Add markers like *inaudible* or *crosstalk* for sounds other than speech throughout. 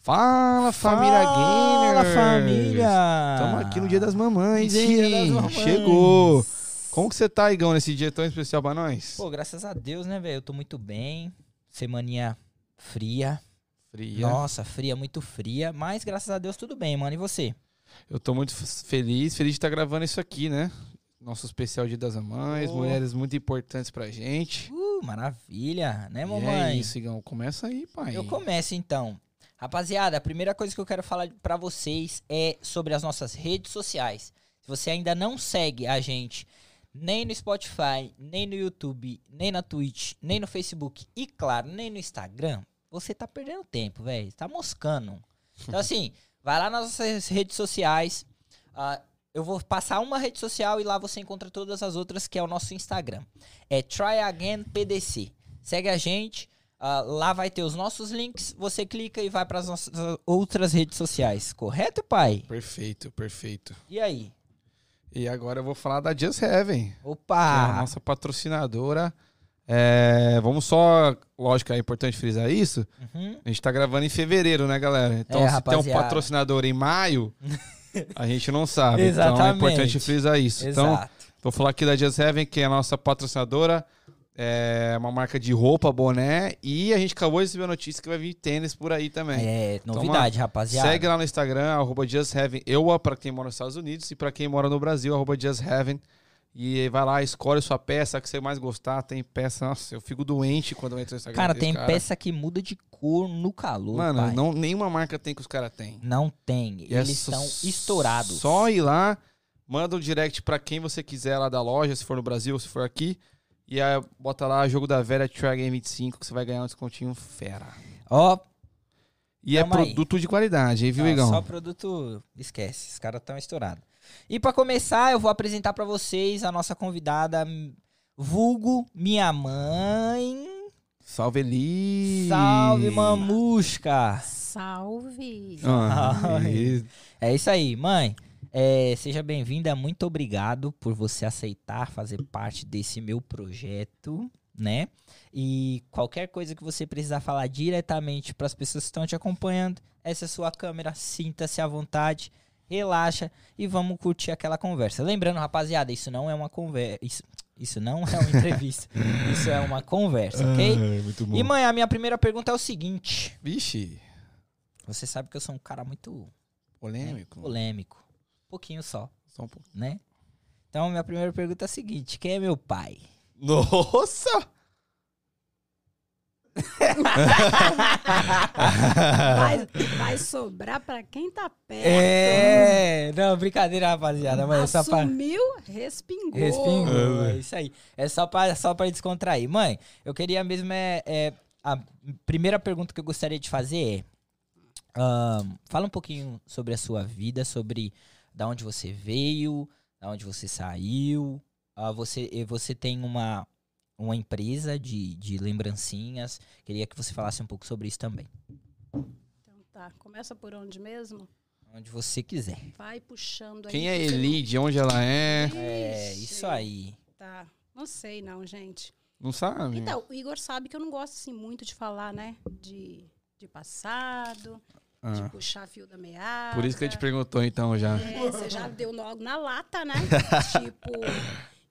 Fala, família Fala, Gamer! família! Estamos aqui no Dia das Mamães, hein? Dia das Mamães. Chegou! Como que você tá, Igão, nesse dia tão especial pra nós? Pô, graças a Deus, né, velho? Eu tô muito bem. Semaninha fria. Fria. Nossa, fria, muito fria. Mas graças a Deus tudo bem, mano. E você? Eu tô muito feliz, feliz de estar gravando isso aqui, né? Nosso especial Dia das Mamães, Oh. mulheres muito importantes pra gente. Uh, maravilha, né, E mamãe? é isso, Igão. Começa aí, pai. Eu começo então. Rapaziada, a primeira coisa que eu quero falar pra vocês é sobre as nossas redes sociais. Se você ainda não segue a gente nem no Spotify, nem no YouTube, nem na Twitch, nem no Facebook e, claro, nem no Instagram, você tá perdendo tempo, velho. Tá moscando. Então, assim, *laughs* vai lá nas nossas redes sociais. ah, eu vou passar uma rede social e lá você encontra todas as outras, que é o nosso Instagram. É Try Again PDC. Segue a gente. Ah, lá vai ter os nossos links. Você clica e vai para as nossas outras redes sociais. Correto, pai? Perfeito, perfeito. E aí? E agora eu vou falar da Just Heaven. que é a Opa! nossa patrocinadora. É, vamos só, lógico, é importante frisar isso. Uhum. A gente tá gravando em fevereiro, né, galera? Então, É, se tem um rapaziada. patrocinador em maio, *laughs* a gente não sabe. Então, é Exatamente. importante frisar isso. Então, Exato. vou falar aqui da Just Heaven, que é a nossa patrocinadora. É uma marca de roupa, boné. E a gente acabou de receber a notícia que vai vir tênis por aí também. É, novidade, rapaziada. Segue lá no Instagram, arroba Just Heaven, EUA, pra quem mora nos Estados Unidos, e pra quem mora no Brasil, arroba Just Heaven. E vai lá, escolhe sua peça que você mais gostar. Tem peça, nossa, eu fico doente quando eu entro no Instagram. Cara, tem peça que muda de cor no calor, Mano, pai. não, nenhuma marca tem que os caras têm. Não tem. E é Eles só- estão estourados. Só ir lá, manda um direct pra quem você quiser lá da loja, se for no Brasil se for aqui. E aí bota lá jogo da velha Try Game 25 que você vai ganhar um descontinho fera. Ó, E é Tamo aí. produto de qualidade, hein, viu, Não, Igão? Só produto, esquece, os caras estão estourados. E pra começar, eu vou apresentar pra vocês a nossa convidada, vulgo minha mãe. Salve Eli! Salve, mamusca! Salve! Ah, *laughs* É isso aí, mãe. É, seja bem-vinda, muito obrigado por você aceitar fazer parte desse meu projeto, né? E qualquer coisa que você precisar falar diretamente para as pessoas que estão te acompanhando, essa é a sua câmera, sinta-se à vontade, relaxa e vamos curtir aquela conversa. Lembrando, rapaziada, isso não é uma conversa, isso, isso não é uma entrevista, *laughs* isso é uma conversa, ok? Ai, muito bom. E mãe, a minha primeira pergunta é o seguinte: Vixe, você sabe que eu sou um cara muito polêmico. polêmico. Um pouquinho só, Só um pouco. né? Então, minha primeira pergunta é a seguinte: quem é meu pai? Nossa! Vai, vai sobrar pra quem tá perto. É, não, brincadeira, rapaziada, mas é só pra. Assumiu, respingou. Respingou, É, é isso aí. É só pra, só pra descontrair. Mãe, eu queria mesmo é, é, A primeira pergunta que eu gostaria de fazer é. ahn, fala um pouquinho sobre a sua vida, sobre da onde você veio, da onde você saiu. Ah, você, você tem uma, uma empresa de, de lembrancinhas. Queria que você falasse um pouco sobre isso também. Então tá, começa por onde mesmo? Onde você quiser. Vai puxando aí. Quem é Eli? De onde ela é? É, isso aí. Tá, não sei não, gente. Não sabe? Então, o Igor sabe que eu não gosto assim muito de falar, né? De, de passado, Ah, de puxar fio da meada. por isso que a gente perguntou então já. É, você já *laughs* deu logo na lata, né? *laughs* tipo,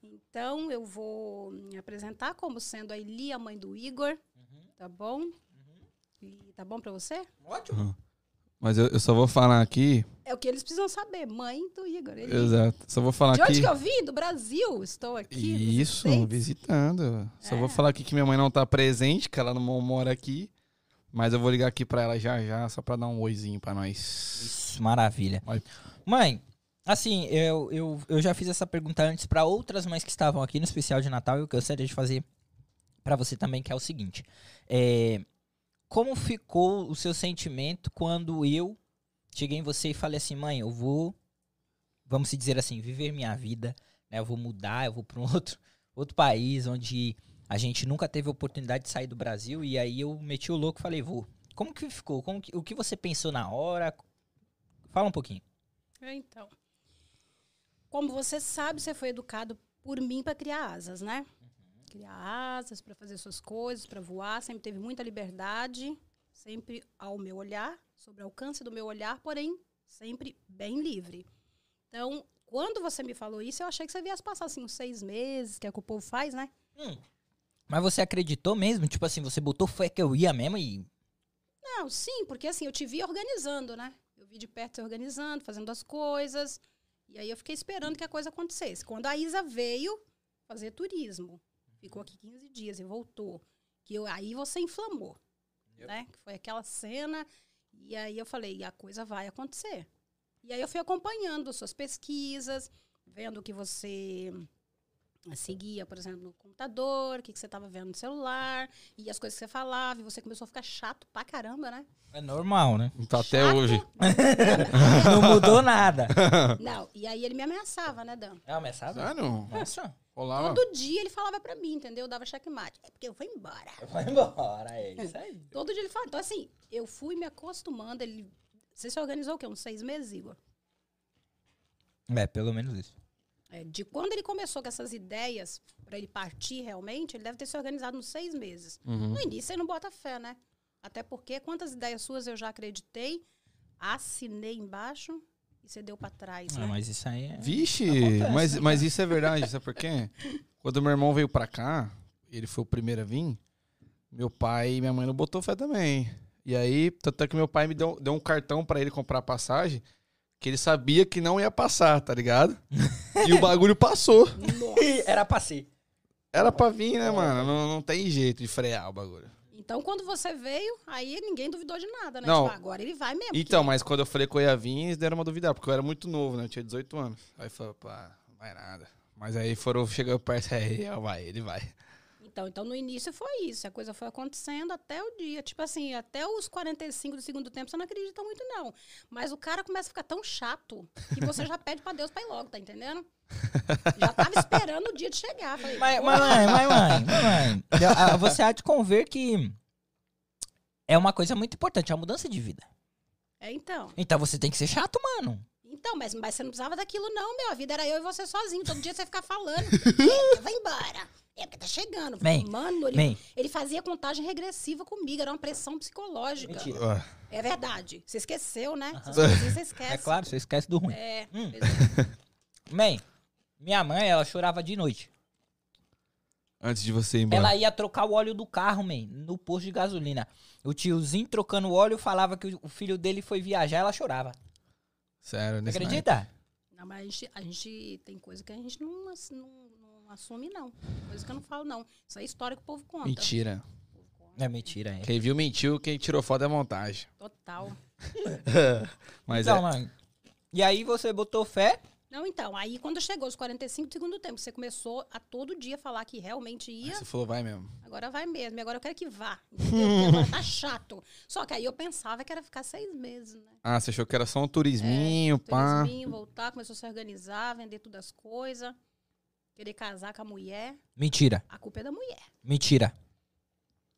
então eu vou me apresentar como sendo a Eli, a mãe do Igor, tá bom? E tá bom pra você? Ótimo. Mas eu, eu só vou falar aqui. É o que eles precisam saber, mãe do Igor. Eli. Exato. Só vou falar De aqui. onde que eu vim? Do Brasil. Estou aqui. Isso, visitando. Só É. vou falar aqui que minha mãe não tá presente, que ela não mora aqui. Mas eu vou ligar aqui pra ela já já, só pra dar um oizinho pra nós. Isso, maravilha. Vai. Mãe, assim, eu, eu, eu já fiz essa pergunta antes pra outras mães que estavam aqui no especial de Natal e eu gostaria de fazer pra você também, que é o seguinte. É, como ficou o seu sentimento quando eu cheguei em você e falei assim, mãe, eu vou, vamos se dizer assim, viver minha vida, né? Eu vou mudar, eu vou pra um *laughs* outro, outro país onde a gente nunca teve oportunidade de sair do Brasil e aí eu meti o louco e falei, vou. Como que ficou? Como que- o que você pensou na hora? Fala um pouquinho. É, Então, como você sabe, você foi educado por mim para criar asas, né? Criar asas para fazer suas coisas, para voar, sempre teve muita liberdade, sempre ao meu olhar, sobre o alcance do meu olhar, porém sempre bem livre. Então, quando você me falou isso, eu achei que você viesse passar assim uns seis meses, que é o que o povo faz, né? Hum. Mas você acreditou mesmo? Tipo assim, você botou fé que eu ia mesmo e. Não, sim, porque assim, eu te vi organizando, né? Eu vi de perto você organizando, fazendo as coisas. E aí eu fiquei esperando que a coisa acontecesse. Quando a Isa veio fazer turismo, ficou aqui 15 dias e voltou. Que eu, aí você inflamou, né? Que foi aquela cena. E aí eu falei, a coisa vai acontecer. E aí eu fui acompanhando suas pesquisas, vendo que você seguia, por exemplo, no computador, o que, que você estava vendo no celular, e as coisas que você falava, e você começou a ficar chato pra caramba, né? É normal, né? Tá até hoje. *laughs* Não mudou nada. *laughs* Não, e aí ele me ameaçava, né, Dan? É sabe? Sério? Nossa. Rolava. Todo dia ele falava pra mim, entendeu? Eu dava checkmate. É porque eu vou embora. Vai embora, é isso aí. *laughs* Todo dia ele falava. Então, assim, eu fui me acostumando. Ele... Você se organizou o quê? Uns seis meses, Igor? É, pelo menos isso. É, de quando ele começou com essas ideias pra ele partir realmente, ele deve ter se organizado uns seis meses. Uhum. No início, ele não bota fé, né? Até porque quantas ideias suas eu já acreditei, assinei embaixo e você deu pra trás, Ah, né? mas isso aí é. Vixe, Acontece, mas, né, mas isso é verdade, sabe por quê? *laughs* Quando meu irmão veio pra cá, ele foi o primeiro a vir, meu pai e minha mãe não botou fé também. E aí, tanto é que meu pai me deu, deu um cartão pra ele comprar passagem, que ele sabia que não ia passar, tá ligado? *laughs* E o bagulho passou. *laughs* Era pra ser. Era pra vir, né, mano? Não, não tem jeito de frear o bagulho. Então, quando você veio, aí ninguém duvidou de nada, né? Não. Tipo, agora ele vai mesmo. Então, porque- mas quando eu falei que eu ia vir, eles deram uma duvidada, porque eu era muito novo, né? Eu tinha 18 anos. Aí falou, pá, não vai nada. Mas aí foram chegando perto, *laughs* aí, ó, vai, ele vai. Então, então, no início foi isso. A coisa foi acontecendo até o dia. Tipo assim, até os 45 do segundo tempo, você não acredita muito, não. Mas o cara começa a ficar tão chato que você já pede pra Deus pra ir logo, tá entendendo? Já tava esperando o dia de chegar. Falei, Mas, "Pô, mas, mãe, mãe, você há de conver que é uma coisa muito importante, é uma mudança de vida. É, então. Então você tem que ser chato, mano. Então, mas, mas você não precisava daquilo, não, meu. A vida era eu e você sozinho. Todo dia você ficar falando. *laughs* é, vai embora. É porque tá chegando. Bem, Mano, ele, bem. ele fazia contagem regressiva comigo. Era uma pressão psicológica. Mentira. Ah, É verdade. Você esqueceu, né? Essas coisinhas você esquece. É claro, você esquece do ruim. É. Hum. é. *laughs* Bem, minha mãe, ela chorava de noite. Antes de você ir embora. Ela ia trocar o óleo do carro, man, no posto de gasolina. O tiozinho trocando o óleo falava que o- o filho dele foi viajar, ela chorava. Sério, Você nesse acredita? Não, mas a gente, a gente tem coisa que a gente não, não, não assume, não. Coisa que eu não falo, não. Isso é história que o povo conta. Mentira. O povo conta. É mentira, é. Quem viu mentiu, quem tirou foto é montagem. Total. *laughs* Mas então, é. mãe. E aí você botou fé? Não, então, aí quando chegou os 45 do segundo tempo, você começou a todo dia falar que realmente Aí ia, Você falou, vai mesmo. agora vai mesmo. E agora eu quero que vá. Entendeu? Porque agora tá *laughs* chato. Só que aí eu pensava que era ficar seis meses, né? Ah, você achou que era só um turisminho, pá. Turisminho, voltar, começou a se organizar, vender todas as coisas, querer casar com a mulher. Mentira. A culpa é da mulher. Mentira.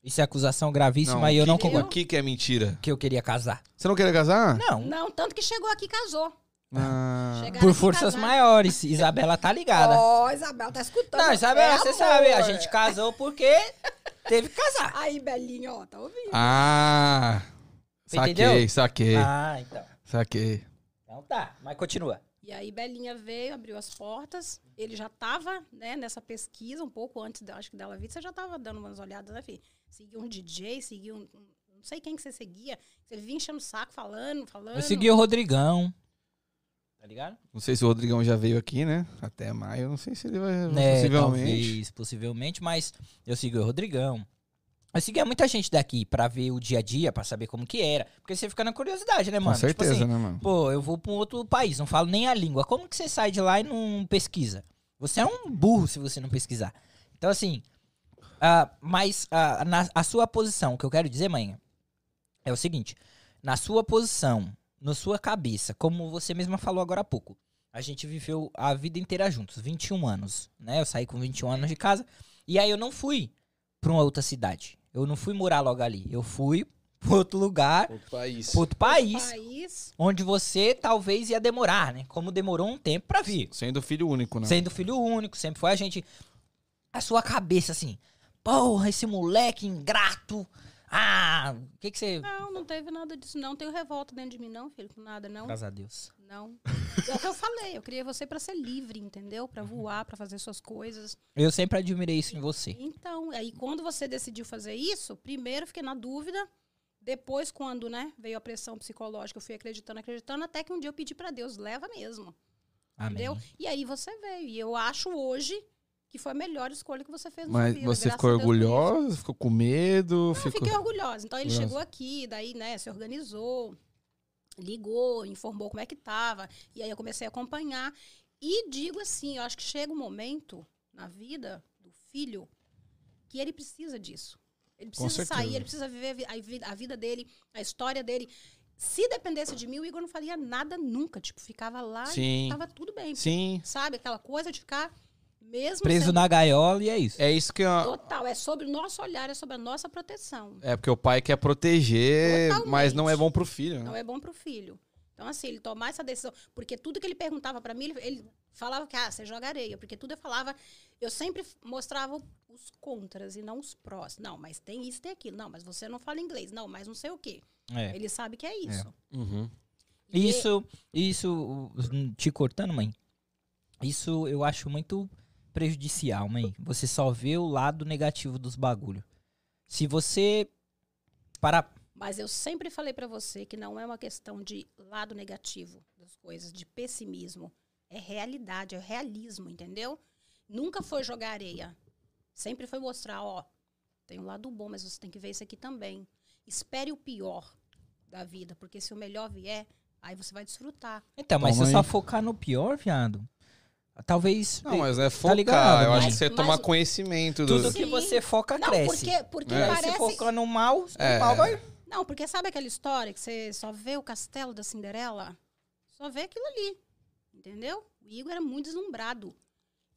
Isso é acusação gravíssima Não, e eu o não que- concordo. O que, que é mentira? Que eu queria casar. Você não queria casar? Não. Não, tanto que chegou aqui e casou. Ah, Por forças casar. maiores. Isabela tá ligada. Ó, Isabel tá escutando. Não, Isabela, É você amor. sabe, a gente casou porque teve que casar. Aí, Belinha, ó, tá ouvindo? ah saquei, Entendeu? saquei, Ah, então. saquei. Então tá, mas continua. E aí, Belinha veio, abriu as portas. Ele já tava, né, nessa pesquisa, um pouco antes, da- acho que dela vir. Você já tava dando umas olhadas, né, filho? Seguiu um DJ, seguiu um... um- Não sei quem que você seguia. Você vinha enchendo o saco, falando, falando. Eu segui o Rodrigão. Tá ligado? Não sei se o Rodrigão já veio aqui, né? Até maio, não sei se ele vai. Né, possivelmente. talvez, possivelmente, mas eu segui o Rodrigão. Eu seguia muita gente daqui pra ver o dia a dia, pra saber como que era. Porque você fica na curiosidade, né, Com mano? certeza, Tipo assim, né, mano? pô, eu vou pra um outro país, não falo nem a língua. Como que você sai de lá e não pesquisa? Você é um burro se você não pesquisar. Então, assim, ah, mas ah, na, a sua posição, o que eu quero dizer, mãe, é o seguinte: na sua posição, na sua cabeça, como você mesma falou agora há pouco, a gente viveu a vida inteira juntos, 21 anos, né? Eu saí com 21 anos de casa, e aí eu não fui pra uma outra cidade. Eu não fui morar logo ali. Eu fui pra outro lugar, Outro país. pra outro país, País. onde você talvez ia demorar, né? Como demorou um tempo pra vir. Sendo filho único, né? Sendo filho único, sempre foi a gente. A sua cabeça assim, porra, esse moleque ingrato. Ah, o que que você... Não, não teve nada disso, não. Tenho revolta dentro de mim, não, filho, com nada, não. Graças a Deus. Não. É o que eu falei, eu criei você pra ser livre, entendeu? Pra voar, pra fazer suas coisas. Eu sempre admirei isso em você. Então, aí quando você decidiu fazer isso, primeiro fiquei na dúvida, depois quando, né, veio a pressão psicológica, eu fui acreditando, acreditando, até que um dia eu pedi pra Deus, leva mesmo, Amém. entendeu? E aí você veio, e eu acho hoje que foi a melhor escolha que você fez na Mas vida. você ficou orgulhosa? Ficou com medo? Não, eu ficou... fiquei orgulhosa. Então ele Orgulhosa. chegou aqui, daí, né, se organizou, ligou, informou como é que tava. E aí eu comecei a acompanhar. E digo assim, eu acho que chega um momento na vida do filho que ele precisa disso. Ele precisa sair, ele precisa viver a vida dele, a história dele. Se dependesse de mim, o Igor não faria nada nunca. Tipo, ficava lá Sim. e tava tudo bem. Sim. Sabe? Aquela coisa de ficar mesmo Preso sendo na gaiola e é isso. É isso que eu... total. É sobre o nosso olhar, é sobre a nossa proteção. É porque o pai quer proteger, Totalmente. mas não é bom pro filho, Não né? é bom pro filho. Então, assim, ele tomar essa decisão. Porque tudo que ele perguntava pra mim, ele, ele falava que, ah, você joga areia. Porque tudo eu falava, eu sempre mostrava os contras e não os prós. Não, mas tem isso, tem aquilo. Não, mas você não fala inglês. Não, mas não sei o quê. É. Ele sabe que é isso. Uhum. E- Isso, isso, te cortando, mãe. Isso eu acho muito prejudicial, mãe. Você só vê o lado negativo dos bagulho. Se você para Mas eu sempre falei pra você que não é uma questão de lado negativo das coisas, de pessimismo. É realidade, é realismo, entendeu? Nunca foi jogar areia. Sempre foi mostrar, ó, tem um lado bom, mas você tem que ver isso aqui também. Espere o pior da vida, porque se o melhor vier, aí você vai desfrutar. Então, mas Toma se eu só focar no pior, viado, talvez Não, mas é focar. ligado, eu acho mas- que você tomar conhecimento do... tudo que Sim. você foca Não, cresce. porque, porque É. Parece... se focar no mal, É. o mal vai Não, porque sabe aquela história que você só vê o castelo da Cinderela? Só vê aquilo ali. Entendeu? O Igor era muito deslumbrado.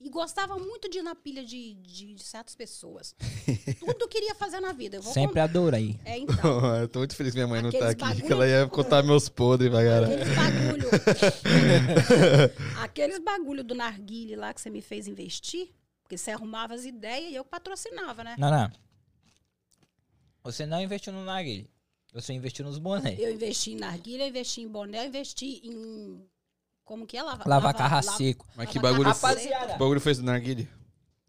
E gostava muito de ir na pilha de, de, de certas pessoas. *laughs* Tudo queria fazer na vida. Eu vou sempre adorei. É, então. *laughs* eu tô muito feliz que minha mãe não tá aqui, que ela ia contar meus podres pra caralho. Aqueles bagulho. *laughs* aqueles bagulho do narguile lá que você me fez investir. Porque você arrumava as ideias e eu patrocinava, né? Não, não. Você não investiu no narguilé. Você investiu nos bonés. Eu investi em narguilha, eu investi em boné, eu investi em. Como que é? Lava, Lava carro a lava- seco. Mas que lava bagulho carro. Rapaziada. O bagulho foi do narguile?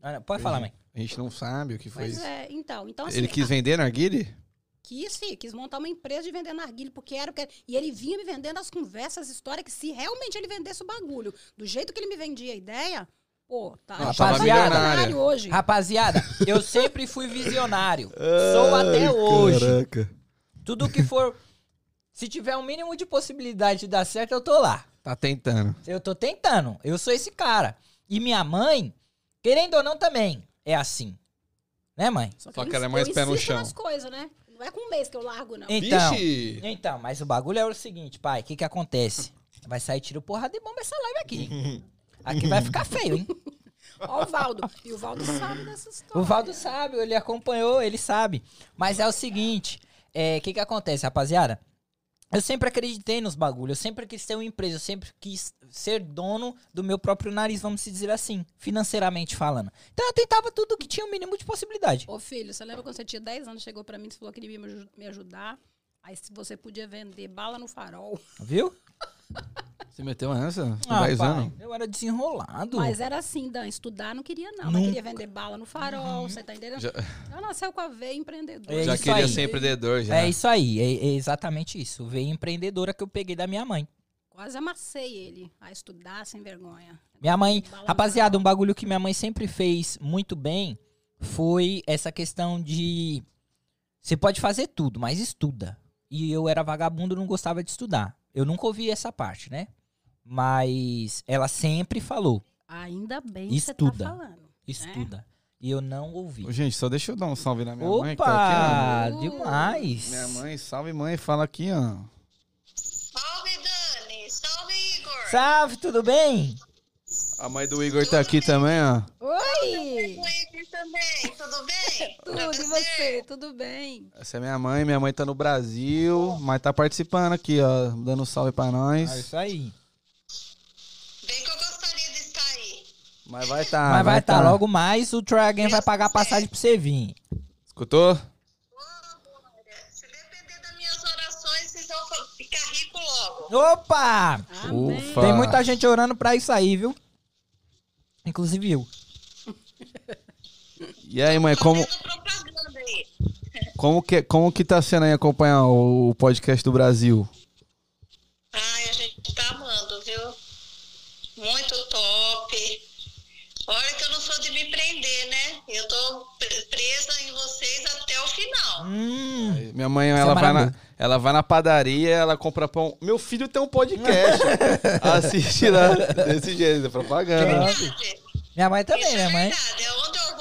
Ah, Pode falar, mãe. A gente não sabe o que foi Pois isso. é, então. então assim, Ele quis vender narguile? Quis, sim, quis montar uma empresa de vender narguilha, porque era o que. E ele vinha me vendendo as conversas, as histórias, que se realmente ele vendesse o bagulho, do jeito que ele me vendia a ideia, pô, tá. Ah, a gente tava tá milionária. milionário hoje. Rapaziada, eu *laughs* sempre fui visionário. *laughs* Sou até hoje. Caraca. Tudo que for. Se tiver um mínimo de possibilidade de dar certo, eu tô lá. Tá tentando. Eu tô tentando. Eu sou esse cara. E minha mãe, querendo ou não, também é assim. Né, mãe? Só eu que ela é mais pé no chão. nas coisas, né? Não é com um mês que eu largo, não. Então, Vixe! então, mas o bagulho é o seguinte, pai. O que que acontece? Vai sair tiro porrada de bomba essa live aqui. *laughs* Aqui vai ficar feio, hein? *laughs* Ó o Valdo. E o Valdo sabe dessa história. O Valdo sabe, ele acompanhou, ele sabe. Mas é o seguinte, é, o que que acontece, rapaziada? Eu sempre acreditei nos bagulhos, eu sempre quis ter uma empresa, eu sempre quis ser dono do meu próprio nariz, vamos se dizer assim, financeiramente falando. Então eu tentava tudo que tinha o mínimo de possibilidade. Ô, filho, você lembra quando você tinha 10 anos, chegou pra mim e falou que ele ia me aju- me ajudar? Aí se você podia vender bala no farol. Viu? *laughs* Você meteu essa? Ah, 10 pai, anos? Eu era desenrolado. Mas era assim, Dan, estudar não queria não. Mas Nunca. queria vender bala no farol, você tá entendendo? Já, Ela nasceu com a veia empreendedora. É já queria aí. ser empreendedor, já. É isso aí, é, é exatamente isso. Veio empreendedora que eu peguei da minha mãe. Quase amassei ele a estudar sem vergonha. Minha mãe, rapaziada, um bagulho que minha mãe sempre fez muito bem foi essa questão de você pode fazer tudo, mas estuda. E eu era vagabundo, não gostava de estudar. Eu nunca ouvi essa parte, né? Mas ela sempre falou, Ainda bem que você Estuda. tá falando. estuda. E eu não ouvi. Ô, Gente, só deixa eu dar um salve na minha mãe. Que tá Opa, aqui, demais. Minha mãe, salve mãe, fala aqui, ó. Salve, Dani! Salve, Igor! Salve, tudo bem? A mãe do Igor tá aqui também, ó. Oi! Também, tudo bem? *laughs* Tudo, e você? Tudo bem? Essa é minha mãe, minha mãe tá no Brasil, mas tá participando aqui, ó, dando um salve pra É nós. isso aí. Bem que eu gostaria de estar aí. Mas vai tá, Mas vai estar tá. logo mais, o Troy Again vai pagar a passagem pra você vir. Escutou? vocês vão fa- ficar ricos logo. Opa! Amém. Ufa. Tem muita gente orando pra isso aí, viu? Inclusive eu. E aí, mãe, como, Fazendo propaganda aí. *laughs* como, que, como que tá sendo aí acompanhar o, podcast do Brasil? Ai, a gente tá amando, viu? Muito top. Olha que eu não sou de me prender, né? Eu tô pre- presa em vocês até o final. Hum. Minha mãe, Isso ela, é vai na, ela vai na padaria, ela compra pão. Meu filho tem um podcast. *laughs* Assiste lá. Desse jeito, é propaganda. Verdade. Minha mãe também, Isso minha é mãe. verdade. É onde eu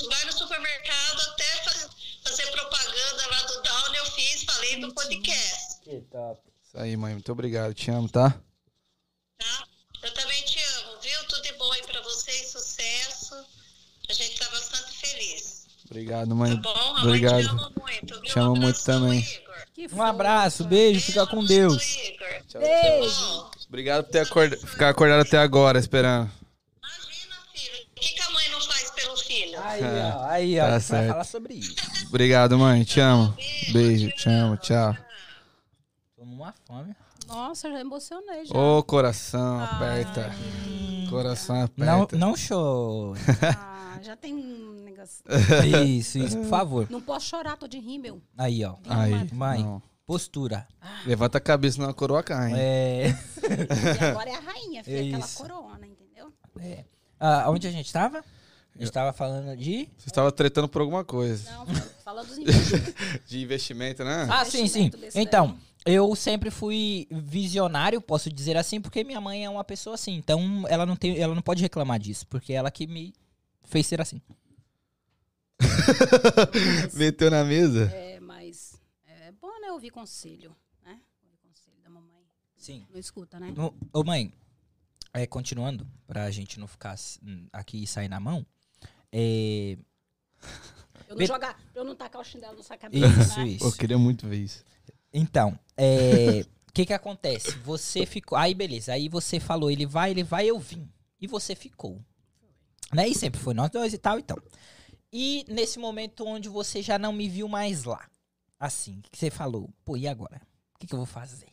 vou, eu tô fazendo, vai no supermercado até faz- fazer propaganda lá do Down, eu fiz, falei do podcast, Que top. Isso aí, mãe. Muito obrigado. Te amo, tá? tá? Eu também te amo, viu? Tudo de bom aí pra vocês, sucesso. A gente tá bastante feliz. Obrigado, Tá mãe. bom? A mãe Obrigado. te ama muito, viu? Te amo Um muito também. Um abraço, beijo, fica com Deus. Igor. Tchau, Beijo. Obrigado por ter acorda... ficar acordado até agora, esperando. Imagina, filho. O que, que a mãe não faz pelo filho? Aí, ó, aí, ó. Tá a gente vai certo. falar sobre isso. Obrigado, mãe. Te amo. Beijo, te amo. Tchau. Tô numa fome. Nossa, já emocionei já. Ô, coração, aperta. Coração Não, aperta. não show. Ah, já tem um negócio. Isso, isso, por favor. Não posso chorar, tô de rímel. Aí, ó. Aí, Mãe. não. Postura. Levanta a cabeça, senão a coroa cai. hein? É. E agora é a rainha, filha, É aquela isso. corona, entendeu? é. Ah, onde a gente tava? A gente tava falando de. Você estava tretando por alguma coisa. Não, fala dos *laughs* investimentos. De investimento, né? Ah, sim, sim. Então, eu sempre fui visionário, posso dizer assim, porque minha mãe é uma pessoa assim. Então, ela não tem, ela não pode reclamar disso, porque ela que me fez ser assim. *laughs* Meteu na mesa? É, mas é bom, né, ouvir conselho, né? Ouvir conselho da mamãe. Sim. Não escuta, né? Ô, mãe, é, continuando, pra gente não ficar aqui e sair na mão. É, Eu não Be- jogar, eu não tacar o chinelo na sua cabeça, isso, né? isso. Eu queria muito ver isso. Então, é, o que que acontece? Você ficou. Aí, beleza. Aí você falou, ele vai, ele vai, eu vim. E você ficou. Né? E sempre foi nós dois e tal, então. E nesse momento onde você já não me viu mais lá. Assim, que você falou, pô, e agora? O que, que eu vou fazer?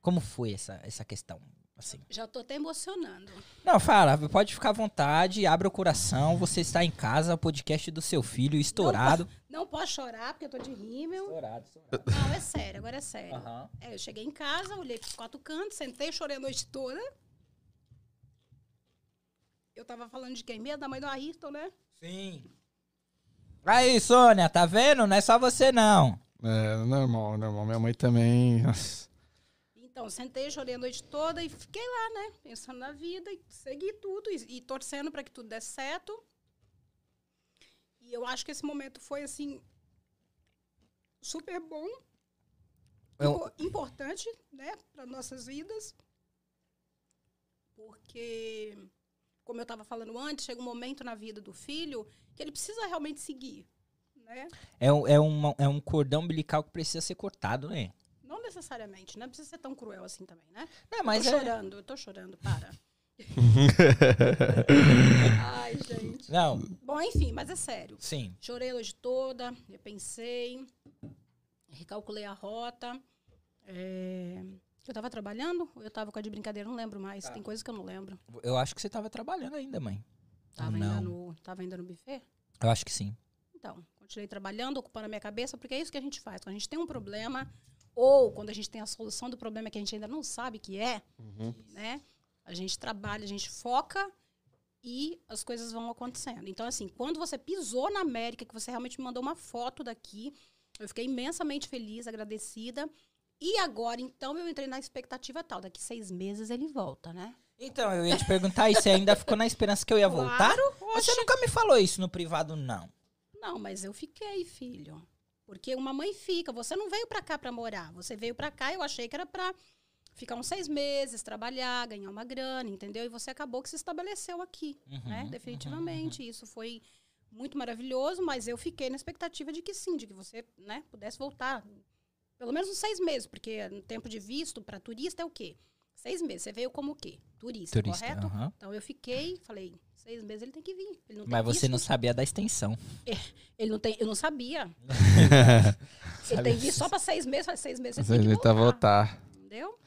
Como foi essa, essa questão? Assim. Já tô até emocionando. Não, fala, pode ficar à vontade, abra o coração. Você está em casa, o podcast do seu filho, estourado. Não posso chorar, porque eu tô de rímel. Estourado, estourado. Não, é sério, agora é sério. Aham. É, eu cheguei em casa, olhei pros quatro cantos, sentei, chorei a noite toda. Eu tava falando de quem mesmo? Da mãe do Ayrton, né? Sim. Aí, Sônia, tá vendo? Não é só você, não. É, normal, normal. Minha mãe também. nossa. Então, sentei, chorei a noite toda e fiquei lá, né? Pensando na vida e segui tudo e, e torcendo para que tudo desse certo. E eu acho que esse momento foi, assim, super bom, Eu- importante, né, para nossas vidas. Porque, como eu estava falando antes, chega um momento na vida do filho que ele precisa realmente seguir, né? É, é, uma- é um cordão umbilical que precisa ser cortado, né? Não necessariamente, não precisa ser tão cruel assim também, né? Não, mas tô é. chorando, eu tô chorando, para. *laughs* Ai, gente. Não, Bom, enfim, mas é sério. sim. Chorei a noite toda, eu pensei, recalculei a rota. É, Eu tava trabalhando ou eu tava com a de brincadeira? Não lembro mais. Tá. Tem coisas que eu não lembro. Eu acho que você tava trabalhando ainda, mãe. Tava, não. ainda no, tava ainda no buffet? Eu acho que sim. Então, continuei trabalhando, ocupando a minha cabeça, porque é isso que a gente faz. Quando a gente tem um problema, ou quando a gente tem a solução do problema que a gente ainda não sabe que é, né? A gente trabalha, a gente foca e as coisas vão acontecendo. Então, assim, quando você pisou na América, que você realmente me mandou uma foto daqui, eu fiquei imensamente feliz, agradecida. E agora, então, eu entrei na expectativa tal. Daqui seis meses ele volta, né? Então, eu ia te perguntar e você ainda ficou na esperança que eu ia voltar? Claro, Mas você nunca me falou isso no privado, não. Não, mas eu fiquei, filho. Porque uma mãe fica. Você não veio pra cá pra morar. Você veio pra cá, eu achei que era pra ficar uns seis meses, trabalhar, ganhar uma grana, entendeu? E você acabou que se estabeleceu aqui, Uhum, né? Definitivamente. Isso foi muito maravilhoso, mas eu fiquei na expectativa de que sim, de que você, né, pudesse voltar. Pelo menos uns seis meses, porque no tempo de visto para turista é o quê? Seis meses. Você veio como o quê? Turista, Turista. correto? aham. Então eu fiquei, falei, seis meses ele tem que vir. Tem Mas você visto, não sabia da extensão. Ele não tem, eu não sabia. *laughs* Ele tem visto só pra seis meses, falei, seis meses ele Você tem que voltar. voltar. Entendeu?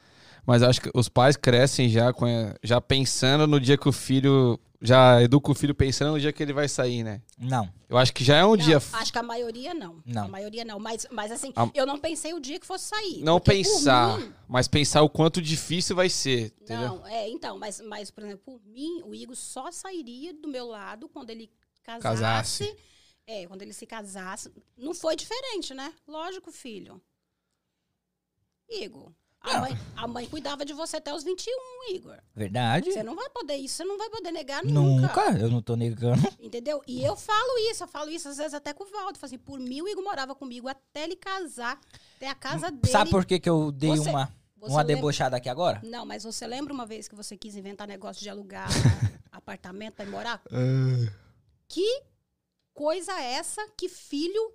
Mas acho que os pais crescem já, com, já pensando no dia que o filho. Já educa o filho pensando no dia que ele vai sair, né? Não. Eu acho que já é um Não, dia. Acho que a maioria não. Não. A maioria não. Mas, mas assim, A- eu não pensei o dia que fosse sair. Não pensar, mim- mas pensar o quanto difícil vai ser. Entendeu? Não, é, então, mas, mas, por exemplo, por mim, o Igor só sairia do meu lado quando ele casasse. Casasse. É, quando ele se casasse. Não foi diferente, né? Lógico, filho. Igor, a mãe, a mãe cuidava de você até os 21, Igor. Verdade? Você não vai poder isso, você não vai poder negar nunca. Nunca. Eu não tô negando. Entendeu? E eu falo isso, eu falo isso às vezes até com o Valdo. Assim, por mim, o Igor morava comigo até ele casar, até a casa dele. Sabe por que, que eu dei Você- uma, Você uma lembra- debochada aqui agora? Não, mas você lembra uma vez que você quis inventar negócio de alugar *laughs* apartamento pra ir morar? Que coisa é essa que filho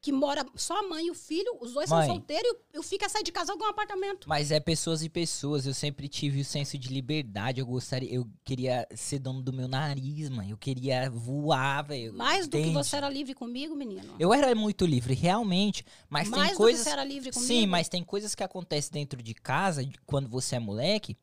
que mora só a mãe e o filho, os dois Mãe. são solteiros e o filho quer sair de casa algum apartamento? Mas é pessoas e pessoas. Eu sempre tive o senso de liberdade. Eu gostaria, eu queria ser dono do meu nariz, mãe. Eu queria voar, velho. Mais do que Entende? você era livre comigo, menino. Eu era muito livre, realmente. Mas Mais tem do coisas. que você era livre comigo. Sim, mas tem coisas que acontecem dentro de casa, quando você é moleque,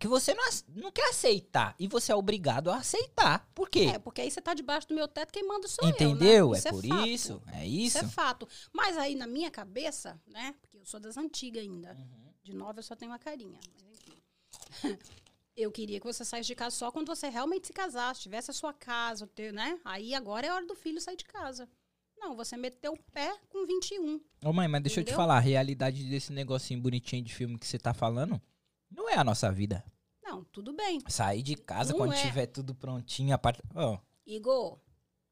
que você não, não quer aceitar. E você é obrigado a aceitar. Por quê? É, porque aí você tá debaixo do meu teto, quem manda sou Entendeu? eu, né? É por fato. isso. É Isso isso. é fato. Mas aí na minha cabeça, né? Porque eu sou das antigas ainda. Uhum. De nova eu só tenho uma carinha. Mas enfim. *laughs* Eu queria que você saísse de casa só quando você realmente se casasse, tivesse a sua casa, o teu, né? Aí agora é hora do filho sair de casa. Não, você meteu o pé com 21. Ô mãe, mas deixa eu te Entendeu? falar, a realidade desse negocinho bonitinho de filme que você tá falando não é a nossa vida. Não, tudo bem. Sair de casa Não quando é. tiver tudo prontinho, a parte. Ó, Igor,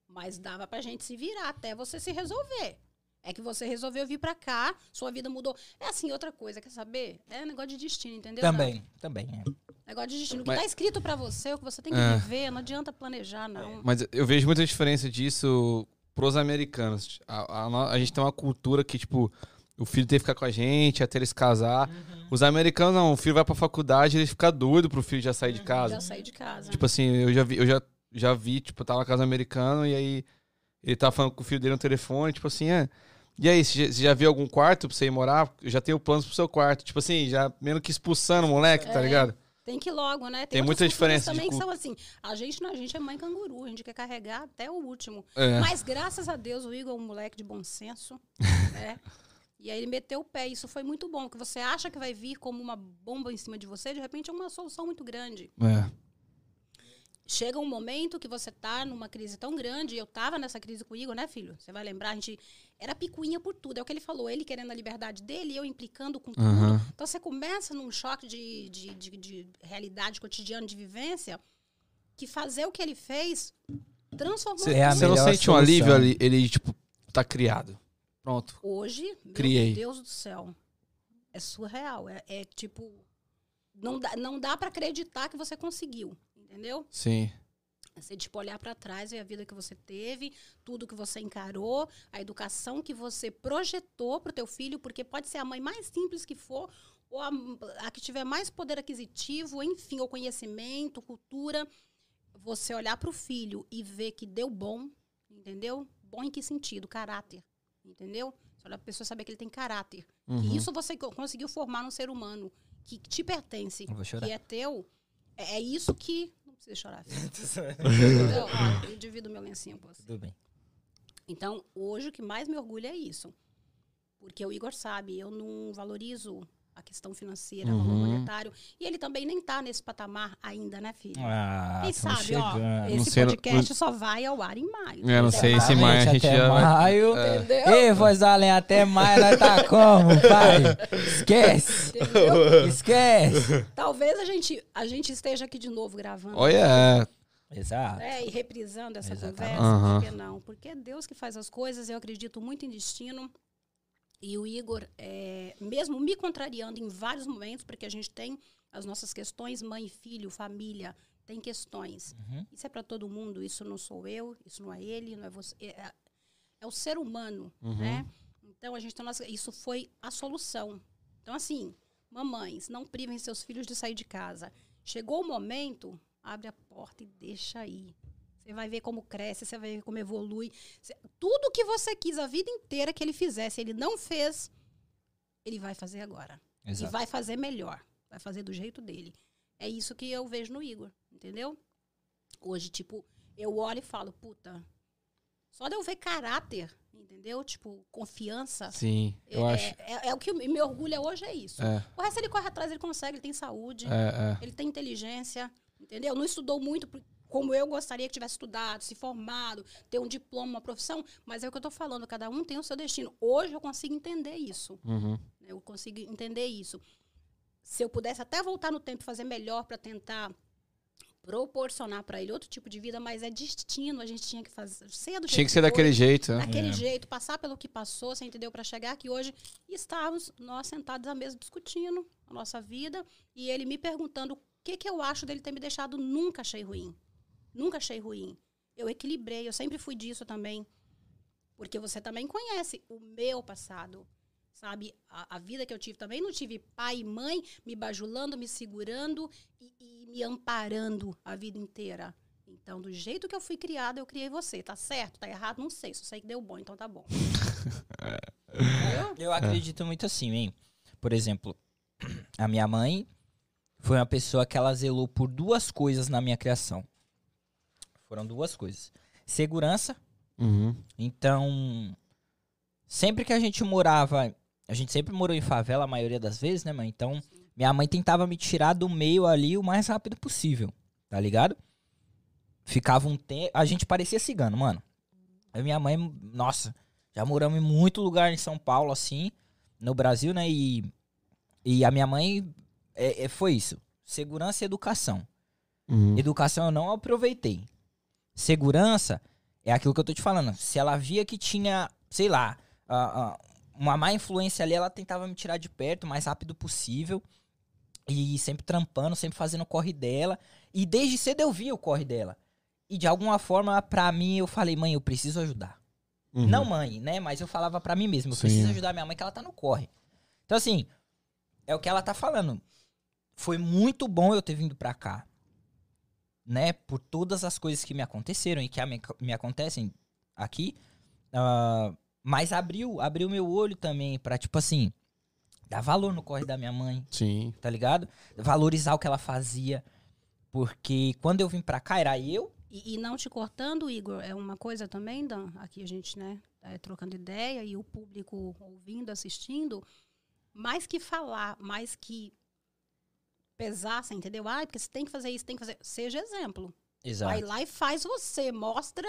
mas dava pra gente se virar até você se resolver. É que você resolveu vir pra cá, sua vida mudou. É assim, outra coisa, quer saber? É negócio de destino, entendeu? também, também. é. Negócio de destino. O que Mas- tá escrito pra você, o que você tem que É. viver, não adianta planejar, não. Mas eu vejo muita diferença disso pros americanos. A, a a gente tem uma cultura que, tipo, o filho tem que ficar com a gente até eles casar. Os americanos, não, o filho vai pra faculdade ele fica doido pro filho já sair de casa. Já saí de casa. Tipo assim, eu já vi, eu já, já vi, tipo, tava na casa americana e aí ele tava falando com o filho dele no telefone, tipo assim, é. E aí, você já, viu algum quarto pra você ir morar? Eu já tenho planos pro seu quarto. Tipo assim, já menos que expulsando o moleque, tá É. ligado? Tem que ir logo, né? Tem outras muita diferença de também que culto. são assim. A gente não, a gente é mãe canguru, a gente quer carregar até o último. É. Mas graças a Deus o Igor é um moleque de bom senso, *laughs* né? E aí ele meteu o pé, isso foi muito bom. Que você acha que vai vir como uma bomba em cima de você, de repente é uma solução muito grande. É. Chega um momento que você tá numa crise tão grande, eu tava nessa crise com o Igor, né, filho? Você vai lembrar, a gente era picuinha por tudo. É o que ele falou, ele querendo a liberdade dele, eu implicando com tudo. Aham. Então você começa num choque de, de, de, de realidade cotidiana, de vivência, que fazer o que ele fez transformou Cê- é. Você não sente um alívio ali? Ele, tipo, tá criado. Pronto. Hoje, Criei. meu Deus do céu, é surreal. É, é tipo, não dá, não dá para acreditar que você conseguiu, entendeu? Sim. Você, tipo, olhar para trás, ver a vida que você teve, tudo que você encarou, a educação que você projetou pro teu filho, porque pode ser a mãe mais simples que for, ou a, a que tiver mais poder aquisitivo, enfim, ou conhecimento, cultura. Você olhar pro filho e ver que deu bom, entendeu? Bom em que sentido? Caráter, entendeu? Olhar pra pessoa saber que ele tem caráter. Uhum. Que isso você co- conseguiu formar num ser humano que te pertence, Eu que é teu. É, é isso que. Não precisa chorar. *laughs* Entendeu? Ó, eu divido meu lencinho com você. Tudo bem. Então, hoje o que mais me orgulha é isso. Porque o Igor sabe, eu não valorizo a questão financeira, o valor Uhum. monetário. E ele também nem tá nesse patamar ainda, né, filho? Ah, Quem sabe, chegando. ó, Não esse sei, não- podcast só vai ao ar em maio. É, não sei se maio. maio a gente até já vai- maio. É. Entendeu? Ei, voz da além, até maio nós tá como, pai? Esquece. Entendeu? Esquece. Talvez a gente, a gente esteja aqui de novo gravando. Olha, Exato. É, e reprisando essa Exatamente. conversa, Aham. por que não? Porque é Deus que faz as coisas, eu acredito muito em destino. E o Igor, é, mesmo me contrariando em vários momentos, porque a gente tem as nossas questões, mãe, filho, família, tem questões. Uhum. Isso é para todo mundo, isso não sou eu, isso não é ele, não é você. É, é o ser humano, Uhum. né? Então a gente tem nossa, isso foi a solução. Então assim, Mamães, não privem seus filhos de sair de casa. Chegou o momento, abre a porta e deixa aí. Você vai ver como cresce, você vai ver como evolui. Cê- tudo que você quis a vida inteira que ele fizesse, ele não fez, ele vai fazer agora. E Exato. vai fazer melhor. Vai fazer do jeito dele. É isso que eu vejo no Igor, entendeu? Hoje, tipo, eu olho e falo, puta, só de eu ver caráter, entendeu? Tipo, confiança. Sim, eu é, acho. É, é o que me orgulha hoje, é isso. É, O resto ele corre atrás, ele consegue, ele tem saúde, é, é. ele tem inteligência, entendeu? Não estudou muito como eu gostaria que tivesse estudado, se formado, ter um diploma, uma profissão, mas é o que eu tô falando, cada um tem o seu destino. Hoje eu consigo entender isso. Uhum. Eu consigo entender isso. Se eu pudesse até voltar no tempo e fazer melhor para tentar proporcionar para ele outro tipo de vida, mas é destino, a gente tinha que fazer ser do Tinha que ser daquele foi, jeito, né? daquele É. jeito, passar pelo que passou, você entendeu, para chegar aqui hoje e estávamos nós sentados à mesa discutindo a nossa vida e ele me perguntando o que que eu acho dele ter me deixado, nunca achei ruim. Nunca achei ruim. Eu equilibrei, eu sempre fui disso também. Porque você também conhece o meu passado. Sabe? A, a vida que eu tive também não tive pai e mãe me bajulando, me segurando e, e me amparando a vida inteira. Então, do jeito que eu fui criada, eu criei você. Tá certo? Tá errado? Não sei. Só sei que deu bom, então tá bom. *laughs* Entendeu? Eu acredito muito assim, hein? Por exemplo, a minha mãe foi uma pessoa que ela zelou por duas coisas na minha criação. Foram duas coisas. Segurança. Uhum. Então, sempre que a gente morava, a gente sempre morou em favela a maioria das vezes, né, mãe? Então, minha mãe tentava me tirar do meio ali o mais rápido possível, tá ligado? Ficava um tempo, a gente parecia cigano, mano. Minha mãe, nossa, já moramos em muito lugar em São Paulo assim, no Brasil, né? E e a minha mãe é, é- foi isso, segurança e educação. Uhum. Educação eu não aproveitei. Segurança é aquilo que eu tô te falando. Se ela via que tinha, sei lá, uma má influência ali, ela tentava me tirar de perto o mais rápido possível. E sempre trampando, sempre fazendo o corre dela. E desde cedo eu via o corre dela. E de alguma forma, pra mim, eu falei, mãe, eu preciso ajudar. Uhum. Não mãe, né? Mas eu falava pra mim mesmo, eu Sim. preciso ajudar minha mãe que ela tá no corre. Então assim, é o que ela tá falando. Foi muito bom eu ter vindo pra cá. Né? Por todas as coisas que me aconteceram e que a me, me acontecem aqui. Ah, mas abriu, abriu meu olho também pra, tipo assim, dar valor no corre da minha mãe, Sim. tá ligado? Valorizar o que ela fazia. Porque quando eu vim pra cá, era eu. E, e não te cortando, Igor, é uma coisa também, Dan, aqui a gente, né, é, trocando ideia e o público ouvindo, assistindo, mais que falar, mais que você entendeu? Ah, porque você tem que fazer isso, tem que fazer. Seja exemplo. Vai lá e faz você, mostra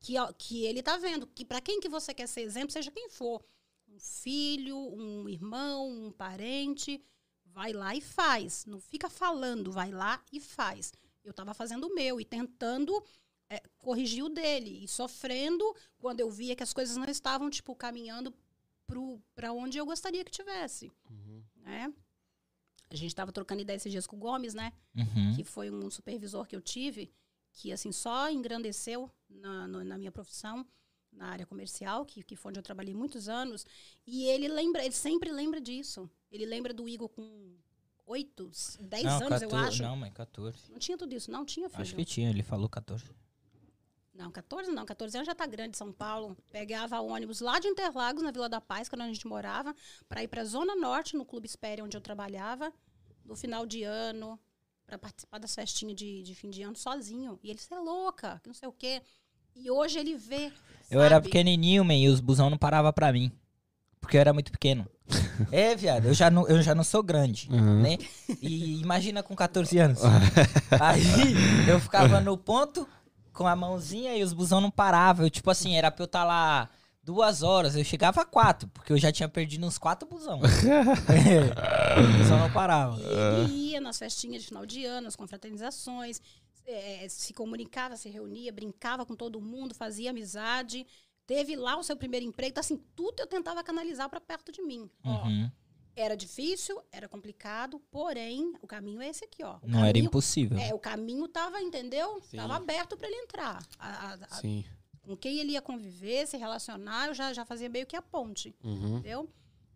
que, que ele tá vendo. Que para quem que você quer ser exemplo, seja quem for. Um filho, um irmão, um parente. Vai lá e faz. Não fica falando, vai lá e faz. Eu tava fazendo o meu e tentando é, corrigir o dele. E sofrendo quando eu via que as coisas não estavam, tipo, caminhando para onde eu gostaria que tivesse. Né? A gente tava trocando ideia esses dias com o Gomes, né? Uhum. que foi um supervisor que eu tive, que assim só engrandeceu na, no- na minha profissão, na área comercial, que, que foi onde eu trabalhei muitos anos. E ele lembra, ele sempre lembra disso. Ele lembra do Igor com oito, dez Não, anos, 14, eu acho. Não. Não, mãe, 14. tinha tudo isso, não tinha, filho. Acho que tinha, ele falou 14. Não, 14 não, 14 anos já tá grande São Paulo. Pegava ônibus lá de Interlagos, na Vila da Paz, que era onde a gente morava, para ir para Zona Norte, no Clube Espéria, onde eu trabalhava, no final de ano, para participar das festinhas de, de fim de ano sozinho. E ele, você é louca, que não sei o quê. E hoje ele vê. Eu era sabe? pequenininho, man, e os busão não paravam pra mim. Porque eu era muito pequeno. *laughs* é, viado, eu já não, eu já não sou grande, Uhum. né? E imagina com 14 anos. *laughs* Aí eu ficava no ponto com a mãozinha e os busão não paravam. Eu, tipo assim, era pra eu estar lá duas horas. Eu chegava a quatro, porque eu já tinha perdido uns quatro busão. *laughs* É, o busão não parava. E ele ia nas festinhas de final de ano, nas confraternizações, eh, se comunicava, se reunia, brincava com todo mundo, fazia amizade. Teve lá o seu primeiro emprego. Então, assim, tudo eu tentava canalizar para perto de mim. Ó, Uhum. Era difícil, era complicado, porém, o caminho é esse aqui, ó. O Não era caminho- impossível. É, o caminho tava, entendeu? Sim. Tava aberto para ele entrar. A- a- a- Sim. com quem ele ia conviver, se relacionar, eu já, já fazia meio que a ponte Uhum. entendeu?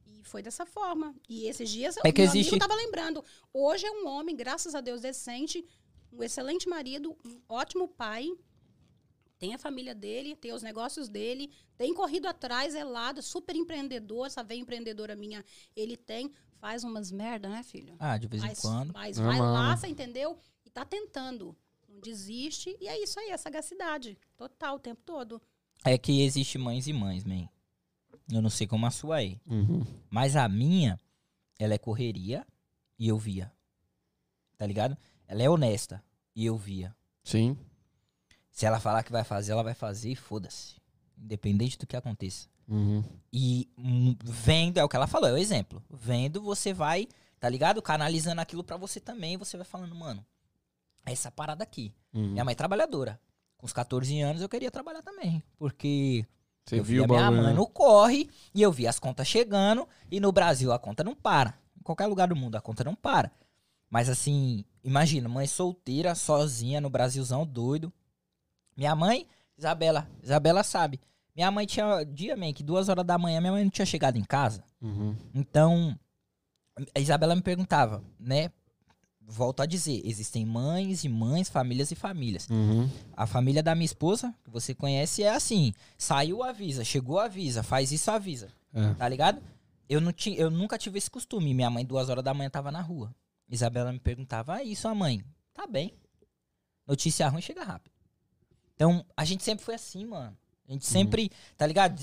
E foi dessa forma. E esses dias, É que meu existe- amigo tava lembrando. Hoje é um homem, graças a Deus, decente, um excelente marido, um ótimo pai. Tem a família dele, tem os negócios dele, tem corrido atrás, é lado, super empreendedor. Essa veia empreendedora minha, ele tem. Faz umas merda, né, filho? Ah, de vez em Mas, quando. mas Normal, vai lá, você entendeu? E tá tentando. Não desiste. E é isso aí, é sagacidade. Total, o tempo todo. É que existe mães e mães, man. Eu não sei como a sua é. Uhum. Mas a minha, ela é correria e eu via. Tá ligado? Ela é honesta e eu via. Sim. Se ela falar que vai fazer, ela vai fazer e foda-se. Independente do que aconteça. Uhum. E vendo, é o que ela falou, é o exemplo. Vendo, você vai, tá ligado? Canalizando aquilo pra você também. Você vai falando, mano, essa parada aqui. Uhum. Minha mãe é trabalhadora. Com os 14 anos eu queria trabalhar também. Porque Você eu viu via minha mãe né? no corre e eu vi as contas chegando. E no Brasil a conta não para. Em qualquer lugar do mundo a conta não para. Mas assim, imagina, mãe solteira, sozinha no Brasilzão, doido. Minha mãe, Isabela, Isabela sabe. Minha mãe tinha dia, man, que duas horas da manhã minha mãe não tinha chegado em casa. Uhum. Então, a Isabela me perguntava, né? Volto a dizer, existem mães e mães, famílias e famílias. Uhum. A família da minha esposa, que você conhece, é assim: saiu, avisa, chegou, avisa, faz isso, avisa. É. Tá ligado? Eu, não ti, eu nunca tive esse costume. Minha mãe, duas horas da manhã, tava na rua. Isabela me perguntava: ah, e sua mãe? Tá bem. Notícia ruim chega rápido. Então, a gente sempre foi assim, mano. A gente sempre, tá ligado?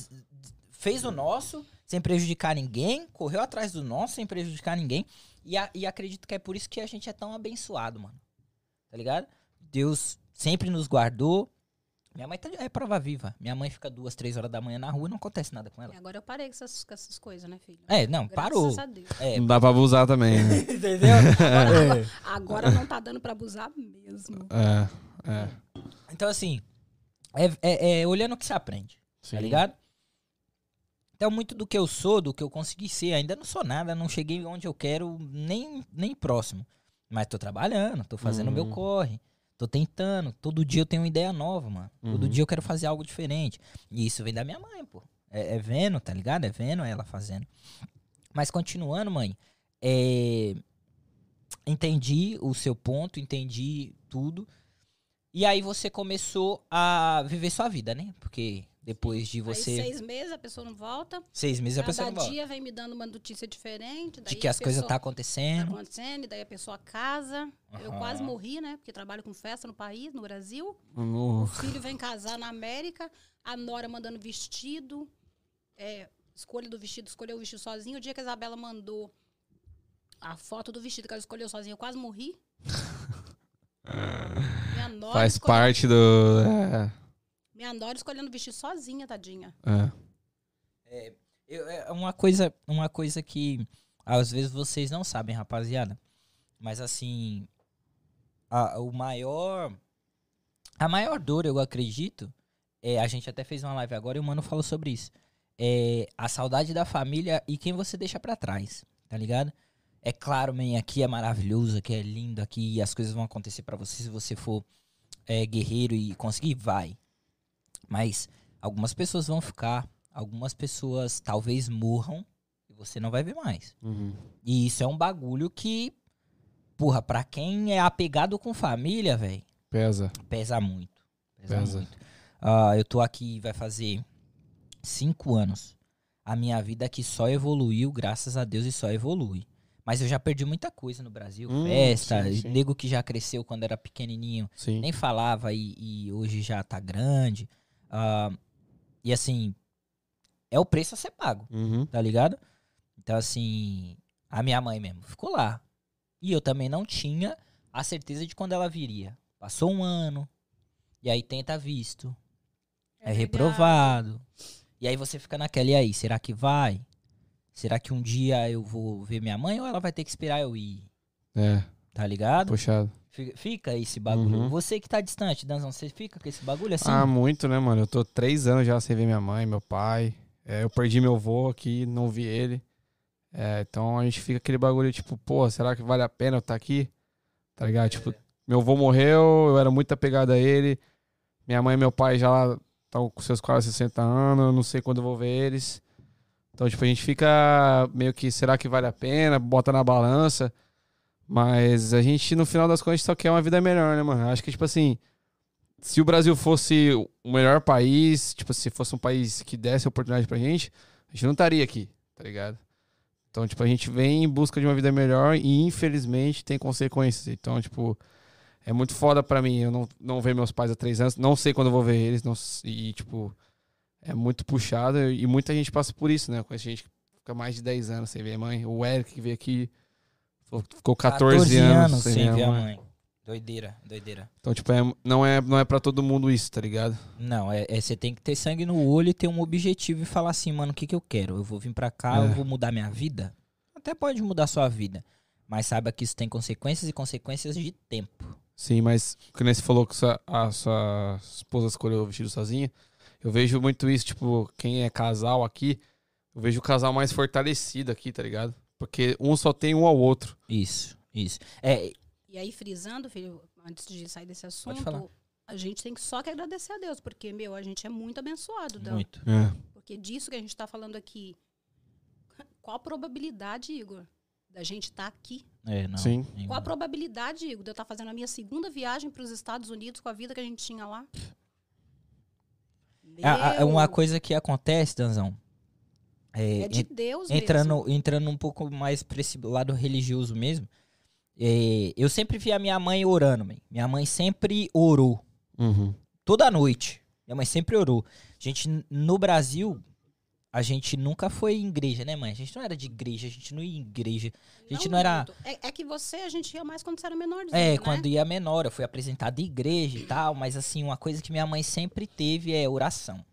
Fez o nosso, sem prejudicar ninguém, correu atrás do nosso, sem prejudicar ninguém. E, a- e acredito que é por isso que a gente é tão abençoado, mano. Tá ligado? Deus sempre nos guardou. Minha mãe tá, é prova viva. Minha mãe fica duas, três horas da manhã na rua e não acontece nada com ela. E agora eu parei com essas, com essas coisas, né, filho? É, não, Graças parou. a Deus. É, Não dá pra abusar também, né? *laughs* entendeu? Agora, agora não tá dando pra abusar mesmo. É, é. Então, assim, é, é- é olhando que se aprende, Sim. tá ligado? Então, muito do que eu sou, do que eu consegui ser, ainda não sou nada, não cheguei onde eu quero, nem, nem próximo. Mas tô trabalhando, tô fazendo o meu Uhum. corre, tô tentando. Todo dia eu tenho uma ideia nova, mano. Todo Uhum. dia eu quero fazer algo diferente. E isso vem da minha mãe, pô. É, é vendo, tá ligado? É vendo ela fazendo. Mas continuando, mãe, é, entendi o seu ponto, entendi tudo. E aí você começou a viver sua vida, né? Porque depois de você. Aí seis meses a pessoa não volta. seis meses a pessoa Cada não volta. dia vem me dando uma notícia diferente. De que as coisas pessoa- tá tá acontecendo. acontecendo, e daí a pessoa casa. Eu Aham. quase morri, né? Porque trabalho com festa no país, no Brasil. No- O filho vem casar na América, a Nora mandando vestido. É, escolha do vestido, escolheu o vestido sozinho. O dia que a Isabela mandou a foto do vestido que ela escolheu sozinha, eu quase morri. *laughs* Minha Nora, Faz escolhendo, parte do. É, minha Nora escolhendo o vestido sozinha, tadinha. é. Eu- é uma coisa, uma coisa que às vezes vocês não sabem, rapaziada. Mas assim, a, o maior, a maior dor, eu acredito, é a gente até fez uma live agora e o mano falou sobre isso. É a saudade da família e quem você deixa pra trás, tá ligado? É claro, man, aqui é maravilhoso, aqui é lindo, aqui as coisas vão acontecer pra você se você for é, guerreiro e conseguir, vai. Mas algumas pessoas vão ficar, algumas pessoas talvez morram e você não vai ver mais. Uhum. E isso é um bagulho que, porra, pra quem é apegado com família, velho, Pesa. pesa muito. Pesa, Pesa. muito. Ah, eu tô aqui, vai fazer cinco anos. A minha vida aqui só evoluiu, graças a Deus, e só evolui. Mas eu já perdi muita coisa no Brasil. Hum, Festa, sim, sim. nego que já cresceu quando era pequenininho Sim. nem falava e, e hoje já tá grande. Ah, e assim, é o preço a ser pago, Uhum. tá ligado? Então, assim, a minha mãe mesmo ficou lá. E eu também não tinha a certeza de quando ela viria. Passou um ano, e aí tenta visto, é, reprovado. E aí você fica naquela, e aí, será que vai? Será que um dia eu vou ver minha mãe ou ela vai ter que esperar eu ir? É, Tá ligado? puxado. Fica- esse bagulho. Uhum. Você que tá distante, Danzão, você fica com esse bagulho assim? Ah, muito, né, mano? Eu tô três anos já sem ver minha mãe, meu pai. É, eu perdi meu avô aqui, não vi ele. É, então a gente fica aquele bagulho, tipo, pô, será que vale a pena eu estar aqui? Tá ligado? Tipo, meu avô morreu, eu era muito apegado a ele. Minha mãe e meu pai já lá estão com seus quase 60 anos, eu não sei quando eu vou ver eles. Então, tipo, a gente fica meio que, será que vale a pena? Bota na balança. Mas a gente, no final das contas, só quer uma vida melhor, né, mano? Acho que, tipo assim, se o Brasil fosse o melhor país, tipo, se fosse um país que desse oportunidade pra gente, a gente não estaria aqui, tá ligado? Então, tipo, a gente vem em busca de uma vida melhor e, infelizmente, tem consequências. Então, tipo, é muito foda pra mim. Eu não, não ver meus pais há três anos, não sei quando eu vou ver eles, não, e, tipo, é muito puxado e muita gente passa por isso, né? Conheço gente que fica mais de 10 anos sem ver a mãe. O Eric que veio aqui ficou 14, anos, sem, sem ver a a mãe. mãe. Doideira, doideira. Então, tipo, é, não, é, não é pra todo mundo isso, tá ligado? Não, é é- você tem que ter sangue no olho e ter um objetivo e falar assim, mano, o que, que eu quero? Eu vou vir pra cá, É. eu vou mudar minha vida? Até pode mudar sua vida. Mas saiba que isso tem consequências e consequências de tempo. Sim, mas quando você falou que a sua esposa escolheu o vestido sozinha, eu vejo muito isso, tipo, quem é casal aqui, eu vejo o casal mais fortalecido aqui, tá ligado? Porque um só tem um ao outro. Isso, isso. É, E aí, frisando, filho, antes de sair desse Pode falar. assunto, a gente tem que só que agradecer a Deus, porque, meu, a gente é muito abençoado. Dan. muito. É. Porque disso que a gente tá falando aqui, qual a probabilidade, Igor, da gente estar aqui? É, não. Sim. Qual a probabilidade, Igor, de eu estar fazendo a minha segunda viagem para os Estados Unidos com a vida que a gente tinha lá? Ah, Meu, uma coisa que acontece, Danzão, é, É de Deus entrando, mesmo. entrando um pouco mais pra esse lado religioso mesmo, é, eu sempre vi a minha mãe orando, man. minha mãe sempre orou. Uhum. toda noite. Minha mãe sempre orou. A gente, no Brasil, a gente nunca foi em igreja, né, mãe? A gente não era de igreja, a gente não ia em igreja. A gente não, era. muito. É, é que você, a gente ia mais quando você era menorzinho, É, né? quando ia menor, eu fui apresentado em igreja e tal, mas assim, uma coisa que minha mãe sempre teve é oração.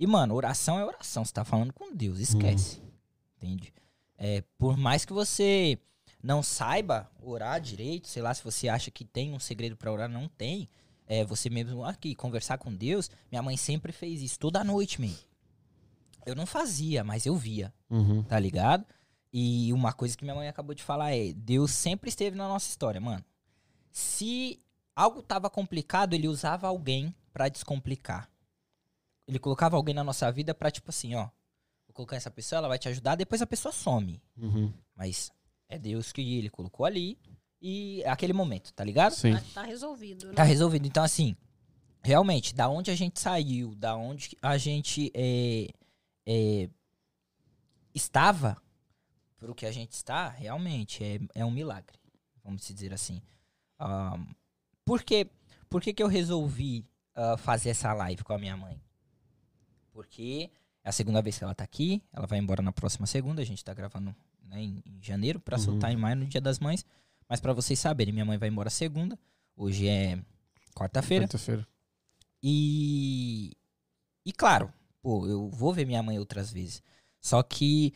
E, mano, oração é oração. Você tá falando com Deus, esquece. Entende? É, por mais que você não saiba orar direito, sei lá, se você acha que tem um segredo pra orar, não tem. É, você mesmo aqui, conversar com Deus, minha mãe sempre fez isso toda noite, man. Eu não fazia, mas eu via Uhum. tá ligado? E uma coisa que minha mãe acabou de falar é: Deus sempre esteve na nossa história, mano. Se algo tava complicado, ele usava alguém pra descomplicar. Ele colocava alguém na nossa vida pra, tipo assim, ó, vou colocar essa pessoa, ela vai te ajudar, depois a pessoa some. Uhum. Mas é Deus que ele colocou ali e é aquele momento, tá ligado? Sim. Tá, tá resolvido, né? Tá resolvido. Então, assim, realmente, da onde a gente saiu, da onde a gente é, é, estava pro que a gente está, realmente é, é um milagre. Vamos dizer assim. Ahn, por que, por que, que eu resolvi ah, fazer essa live com a minha mãe? Porque é a segunda vez que ela tá aqui, ela vai embora na próxima segunda, a gente tá gravando né, em, em janeiro pra Uhum. soltar em maio no Dia das Mães. Mas pra vocês saberem, minha mãe vai embora segunda. Hoje é quarta-feira. Quarta-feira. E. E claro, pô, eu vou ver minha mãe outras vezes. Só que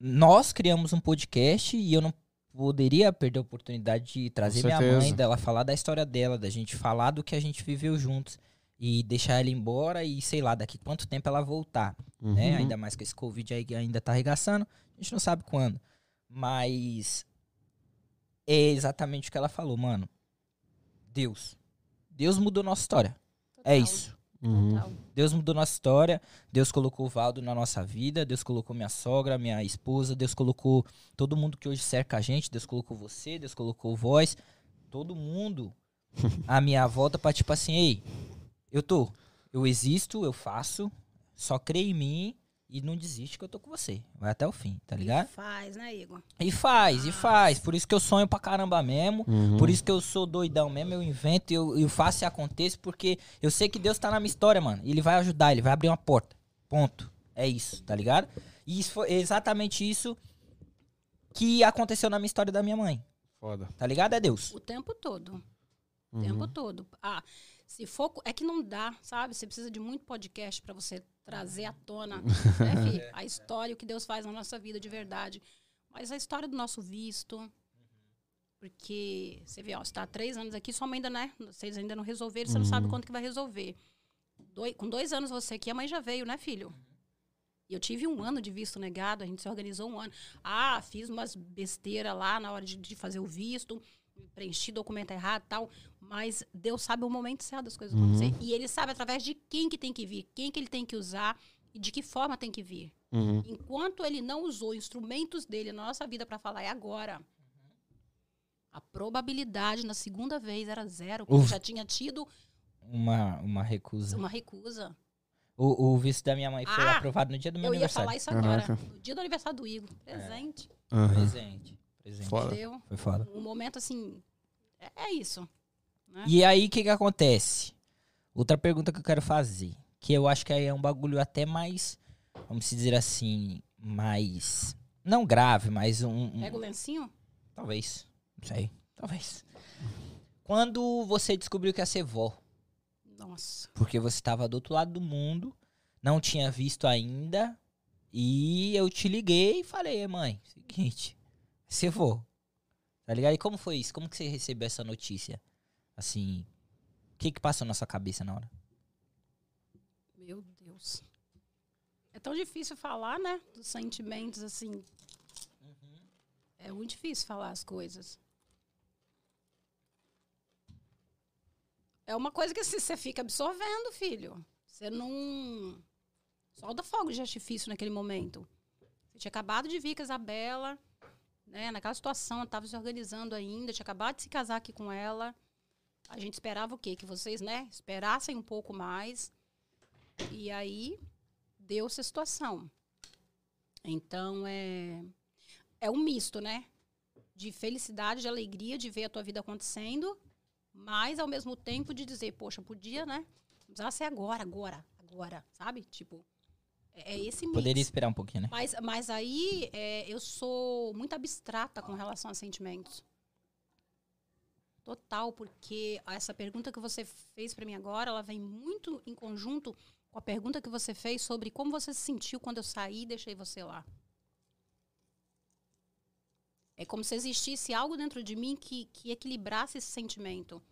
nós criamos um podcast e eu não poderia perder a oportunidade de trazer minha mãe, dela falar da história dela, da gente falar do que a gente viveu juntos. E deixar ela embora e, sei lá, daqui quanto tempo ela voltar Uhum. né? Ainda mais que esse Covid aí que ainda tá arregaçando. A gente não sabe quando. Mas é exatamente o que ela falou, mano. Deus. Deus mudou nossa história. É Total, isso. Uhum. Deus mudou nossa história. Deus colocou o Valdo na nossa vida. Deus colocou minha sogra, minha esposa. Deus colocou todo mundo que hoje cerca a gente. Deus colocou você. Deus colocou voz. Todo mundo *laughs* à minha volta pra tipo assim, ei, eu tô. Eu existo, eu faço. Só crê em mim e não desiste que eu tô com você. Vai até o fim, tá ligado? E faz, né, Igor? E faz, e faz. Por isso que eu sonho pra caramba mesmo. Uhum. Por isso que eu sou doidão mesmo, eu invento, eu, eu faço e acontece, porque eu sei que Deus tá na minha história, mano. E ele vai ajudar, ele vai abrir uma porta. Ponto. É isso, tá ligado? E isso foi exatamente isso que aconteceu na minha história da minha mãe. Foda. Tá ligado? É Deus. O tempo todo. O Uhum. tempo todo. Ah, se for. É que não dá, sabe? Você precisa de muito podcast pra você trazer à tona *laughs* né, fi? a história, o que Deus faz na nossa vida de verdade. Mas a história do nosso visto. Porque você vê, ó, você tá há três anos aqui, sua mãe ainda, né? Vocês ainda não resolveram, você não sabe quando que vai resolver. Doi- com dois anos você aqui, a mãe já veio, né, filho? E eu tive um ano de visto negado, a gente se organizou um ano. Ah, fiz umas besteiras lá na hora de, de fazer o visto, preenchi documento errado e tal. Mas Deus sabe o momento certo das coisas acontecer. E ele sabe através de quem que tem que vir, quem que ele tem que usar e de que forma tem que vir. Uhum. Enquanto ele não usou instrumentos dele na nossa vida para falar, é agora. A probabilidade na segunda vez era zero, porque Uf. já tinha tido Uma, uma recusa. uma recusa. O, o visto da minha mãe foi Ah, aprovado no dia do meu Eu ia aniversário. falar isso agora. Caraca. No dia do aniversário do Igor. Presente. Aham. Presente. Presente. Foda. Entendeu? Foi foda. Um momento assim. É, é isso. Né? E aí, o que que acontece? Outra pergunta que eu quero fazer, que eu acho que aí é um bagulho até mais, vamos dizer assim, mais, não grave, mas um, um- Pega o lencinho. talvez, não sei, talvez. Quando você descobriu que ia ser vó, Nossa. porque você estava do outro lado do mundo, não tinha visto ainda, e eu te liguei e falei, "Ei, mãe, seguinte, você vou. Tá ligado? E como foi isso? Como que você recebeu essa notícia? Assim, o que que passou na sua cabeça na hora? Meu Deus. É tão difícil falar, né? Dos sentimentos, assim. É muito difícil falar as coisas. É uma coisa que assim, você fica absorvendo, filho. Você não. Solta fogo de artifício naquele momento. Você tinha acabado de vir com a Isabela, né? Naquela situação, eu tava se organizando ainda, tinha acabado de se casar aqui com ela. A gente esperava o quê? Que vocês, né, esperassem um pouco mais. E aí deu essa situação. Então é é um misto, né? De felicidade, de alegria de ver a tua vida acontecendo, mas ao mesmo tempo de dizer, poxa, podia, né? Precisava ser agora, agora, agora, sabe? Tipo, é, é esse mix. Poderia esperar um pouquinho, né? Mas, mas aí é, eu sou muito abstrata com relação a sentimentos. Total, porque essa pergunta que você fez para mim agora, ela vem muito em conjunto com a pergunta que você fez sobre como você se sentiu quando eu saí e deixei você lá. É como se existisse algo dentro de mim que, que equilibrasse esse sentimento.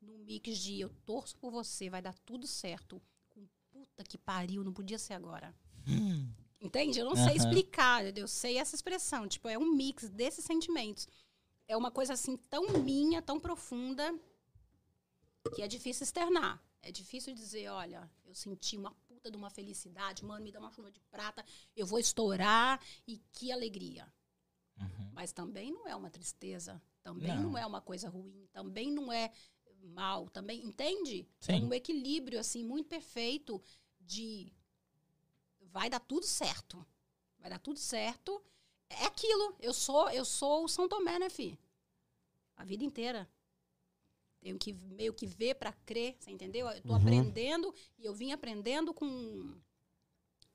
No mix de eu torço por você, vai dar tudo certo. Com puta que pariu, não podia ser agora. Entende? Eu não sei Aham. explicar, eu sei essa expressão. Tipo, é um mix desses sentimentos. É uma coisa assim tão minha, tão profunda, que é difícil externar. É difícil dizer, olha, eu senti uma puta de uma felicidade, mano, me dá uma chuva de prata, eu vou estourar e que alegria. Uhum. Mas também não é uma tristeza, também não, Não. é uma coisa ruim, também não é mal, também, entende? Sim. É um equilíbrio assim muito perfeito de vai dar tudo certo. Vai dar tudo certo. É aquilo. Eu sou, eu sou o São Tomé, né, fi? A vida inteira. Tenho que meio que ver para crer, você entendeu? Eu tô Uhum. aprendendo e eu vim aprendendo com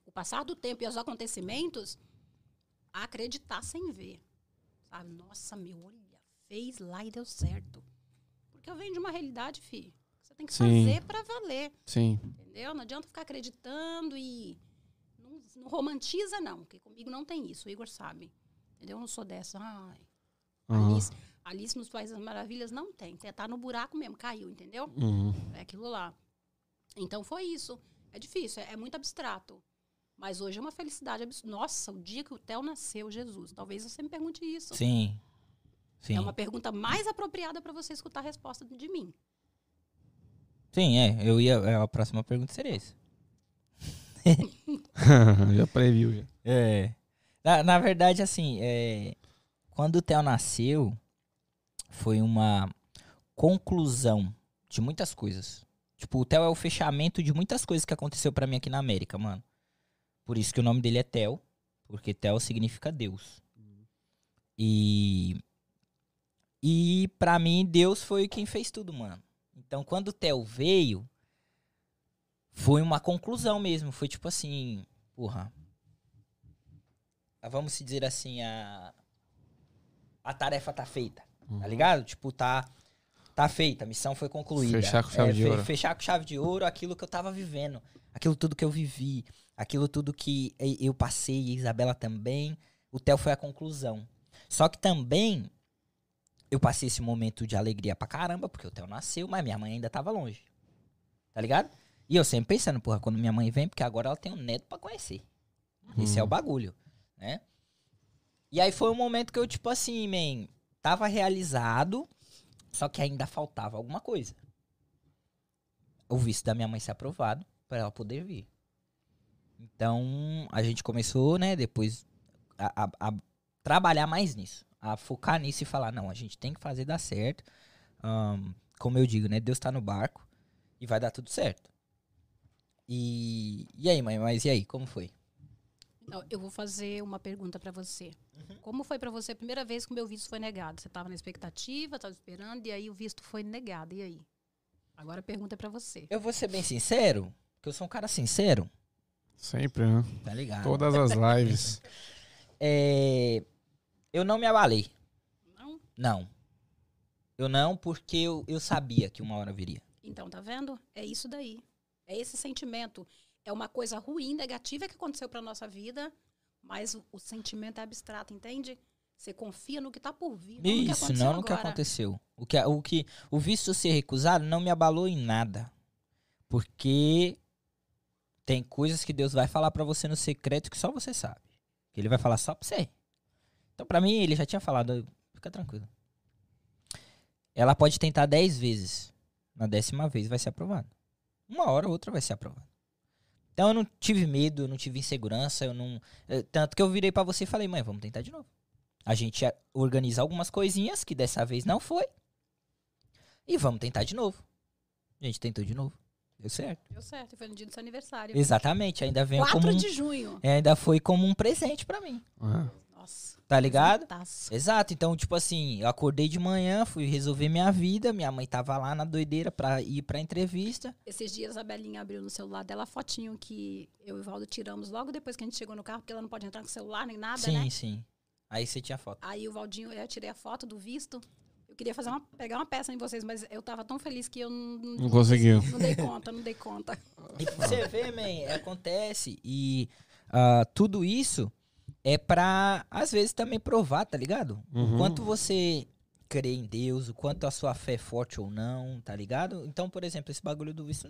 o passar do tempo e os acontecimentos a acreditar sem ver. Sabe? Nossa, meu, olha, fez lá e deu certo. Porque eu venho de uma realidade, fi. Você tem que Sim. fazer para valer. Sim. Entendeu? Não adianta ficar acreditando e. Não, romantiza, não, porque comigo não tem isso, o Igor sabe. Entendeu? Eu não sou dessa. Ai, Aham. Alice, Alice nos Países das Maravilhas não tem. Tá no buraco mesmo, caiu, entendeu? Uhum. É aquilo lá. Então foi isso. É difícil, é, é muito abstrato. Mas hoje é uma felicidade absurda. Nossa, o dia que o Theo nasceu, Jesus. Talvez você me pergunte isso. Sim. Sim. É uma pergunta mais apropriada para você escutar a resposta de mim. Sim, é. Eu ia. é, A próxima pergunta seria isso. *laughs* já previu, já. É. Na, na verdade, assim, é, quando o Theo nasceu, foi uma conclusão de muitas coisas. Tipo, o Theo é o fechamento de muitas coisas que aconteceu pra mim aqui na América, mano. Por isso que o nome dele é Theo, porque Theo significa Deus. E e pra mim Deus foi quem fez tudo, mano. Então, quando o Theo veio, foi uma conclusão mesmo, foi tipo assim, porra, a- vamos se dizer assim, a, a tarefa tá feita, Uhum. tá ligado? Tipo, tá, tá feita, a missão foi concluída. Fechar com chave de fe- ouro. Fechar com chave de ouro aquilo que eu tava vivendo, aquilo tudo que eu vivi, aquilo tudo que eu passei, e a Isabela também, o Theo foi a conclusão. Só que também, eu passei esse momento de alegria pra caramba, porque o Theo nasceu, mas minha mãe ainda tava longe, tá ligado? E eu sempre pensando, porra, quando minha mãe vem, porque agora ela tem um neto pra conhecer. Esse é o bagulho, né? E aí foi um momento que eu, tipo assim, man, tava realizado, só que ainda faltava alguma coisa. O visto da minha mãe ser aprovado pra ela poder vir. Então, a gente começou, né, depois a, a- a trabalhar mais nisso. A focar nisso e falar, não, a gente tem que fazer dar certo. Ahn, como eu digo, né, Deus tá no barco e vai dar tudo certo. E, e aí, mãe, mas e aí, como foi? Então, eu vou fazer uma pergunta pra você. Como foi pra você a primeira vez que o meu visto foi negado? Você estava na expectativa, estava esperando, e aí o visto foi negado. E aí? Agora a pergunta é pra você. Eu vou ser bem sincero, que eu sou um cara sincero, Sempre, né? tá ligado? Todas as lives. *laughs* É, eu não me abalei. Não? Não. Eu não, porque eu, eu sabia que uma hora viria. Então, tá vendo? É isso daí. É esse sentimento. É uma coisa ruim, negativa que aconteceu pra nossa vida, mas o, o sentimento é abstrato, entende? Você confia no que tá por vir, não no que Isso, aconteceu não no que aconteceu. O que, o que o visto ser recusado não me abalou em nada. Porque tem coisas que Deus vai falar pra você no secreto que só você sabe. Que ele vai falar só pra você. Então, pra mim, ele já tinha falado, fica tranquilo. Ela pode tentar 10 vezes. Na décima vez vai ser aprovado. Uma hora ou outra vai ser aprovado. Então eu não tive medo, eu não tive insegurança, eu não. eh, Tanto que eu virei pra você e falei, mãe, vamos tentar de novo. A gente ia organizar algumas coisinhas que dessa vez não foi. E vamos tentar de novo. A gente tentou de novo. Deu certo. Deu certo, e foi no dia do seu aniversário. Exatamente, ainda veio 4 como um, de junho. é, ainda foi como um presente pra mim. Ah, Nossa. Tá ligado? presentaço. Exato, então, tipo assim, eu acordei de manhã, fui resolver minha vida, minha mãe tava lá na doideira pra ir pra entrevista. Esses dias a Belinha abriu no celular dela a fotinho que eu e o Valdo tiramos logo depois que a gente chegou no carro, porque ela não pode entrar com o celular nem nada, sim, né? sim. Aí você tinha foto. Aí o Valdinho, eu tirei a foto do visto. Eu queria fazer uma, pegar uma peça em vocês, mas eu tava tão feliz que eu não, não conseguiu. não dei conta, não dei conta. E você ver, man, acontece. E ah, tudo isso é pra, às vezes, também provar, tá ligado? Uhum. O quanto você crê em Deus, o quanto a sua fé é forte ou não, tá ligado? Então, por exemplo, esse bagulho do visto.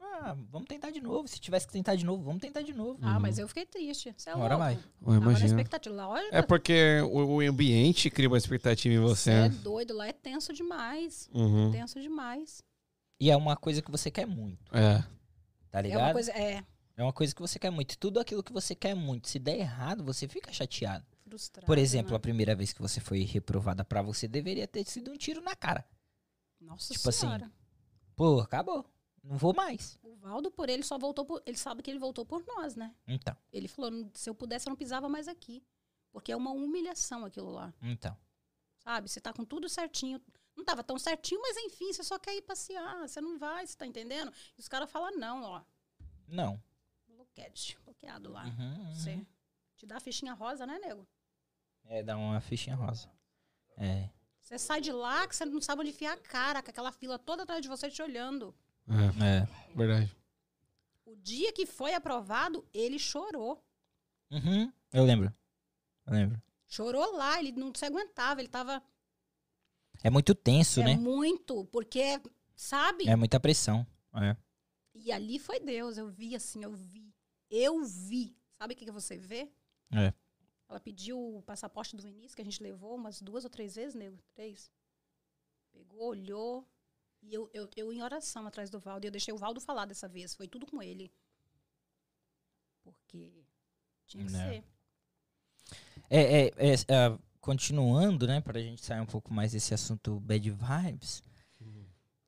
Ah, vamos tentar de novo. Se tivesse que tentar de novo, vamos tentar de novo. Ah, mas eu fiquei triste. Você é louco. vai. Eu imagino. expectativa. Lógico. É porque o, o ambiente cria uma expectativa em você. Você é né? doido, lá é tenso demais. Uhum. Tenso demais. E é uma coisa que você quer muito, É. tá É ligado? uma coisa. É, É uma coisa que você quer muito. Tudo aquilo que você quer muito, se der errado, você fica chateado. frustrado. Por exemplo, né? a primeira vez que você foi reprovada pra você deveria ter sido um tiro na cara. Nossa tipo assim, senhora. Pô, acabou. Não vou mais. O Valdo, por ele, só voltou por. Ele sabe que ele voltou por nós, né? Então, Ele falou: "Não- se eu pudesse, eu não pisava mais aqui. Porque é uma humilhação aquilo lá. então. Sabe? Você tá com tudo certinho. Não tava tão certinho, mas enfim, você só quer ir passear. Você não vai, você tá entendendo? E os caras falam, não, ó. Não. Bloquete, bloqueado lá. Uhum, uhum. Você te dá a fichinha rosa, né, nego? É, dá uma fichinha rosa. É. Você sai de lá que você não sabe onde enfiar a cara, com aquela fila toda atrás de você te olhando. É, É. verdade. O dia que foi aprovado, ele chorou. Uhum. Eu lembro. Eu lembro. Chorou lá, ele não se aguentava, ele tava. É muito tenso, é né? muito, porque, sabe? É muita pressão. É. E ali foi Deus, eu vi assim, eu vi. Eu vi. Sabe o que, que você vê? É. Ela pediu o passaporte do Vinícius, que a gente levou umas duas ou três vezes, nego. Três. Pegou, olhou. E eu, eu, eu em oração atrás do Valdo. E eu deixei o Valdo falar dessa vez. Foi tudo com ele. Porque tinha que É. ser. É, é, é, é, continuando, né, pra gente sair um pouco mais desse assunto bad vibes.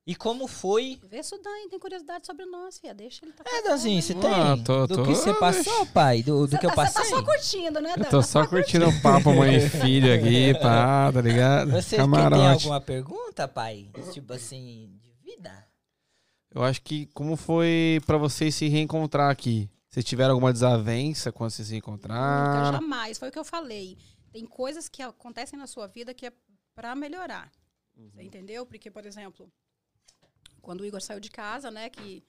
E como foi. Vê se o Dan tem curiosidade sobre nós, filha. Deixa ele tá É, Danzinho, você Ah, tem? tô- do tô- que você passou, pai? Do, do que eu Você passei? tá só curtindo, né, Dan? Eu tô só curtindo o papo mãe e filho aqui, *laughs* pá, tá ligado? Você tem alguma pergunta, pai? Tipo assim, de vida? Eu acho que como foi pra vocês se reencontrar aqui? Vocês tiveram alguma desavença quando vocês se Nunca, encontraram? jamais. Foi o que eu falei. Tem coisas que acontecem na sua vida que é pra melhorar. Você entendeu? Porque, por exemplo, quando o Igor saiu de casa, né, que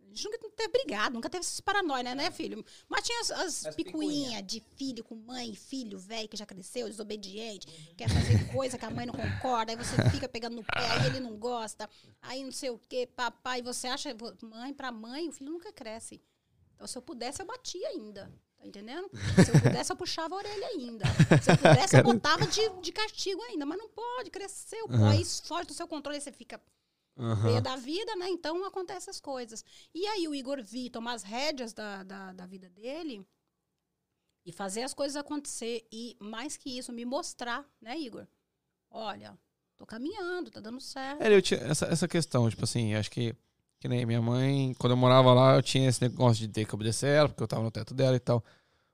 a gente nunca teve brigado, nunca teve esses paranoia, né, filho? Mas tinha as, as As picuinhas de filho com mãe, filho velho que já cresceu, desobediente, quer fazer coisa que a mãe não concorda, aí você *laughs* fica pegando no pé, aí ele não gosta, aí não sei o quê, papai, você acha, mãe pra mãe, o filho nunca cresce. Então, se eu pudesse, eu batia ainda. Tá entendendo? Se eu pudesse, eu puxava a orelha ainda. Se eu pudesse, eu botava de, de castigo ainda. Mas não pode, cresceu. Pô, Aham. aí foge do seu controle, aí você fica veio da vida, né? Então acontecem essas coisas. E aí o Igor Vi tomar as rédeas da, da, da vida dele e fazer as coisas acontecer. E mais que isso, me mostrar, né, Igor? Olha, tô caminhando, tá dando certo. É, eu tinha essa, essa questão, tipo assim, acho que, que nem minha mãe, quando eu morava lá, eu tinha esse negócio de ter que obedecer ela, porque eu tava no teto dela e tal.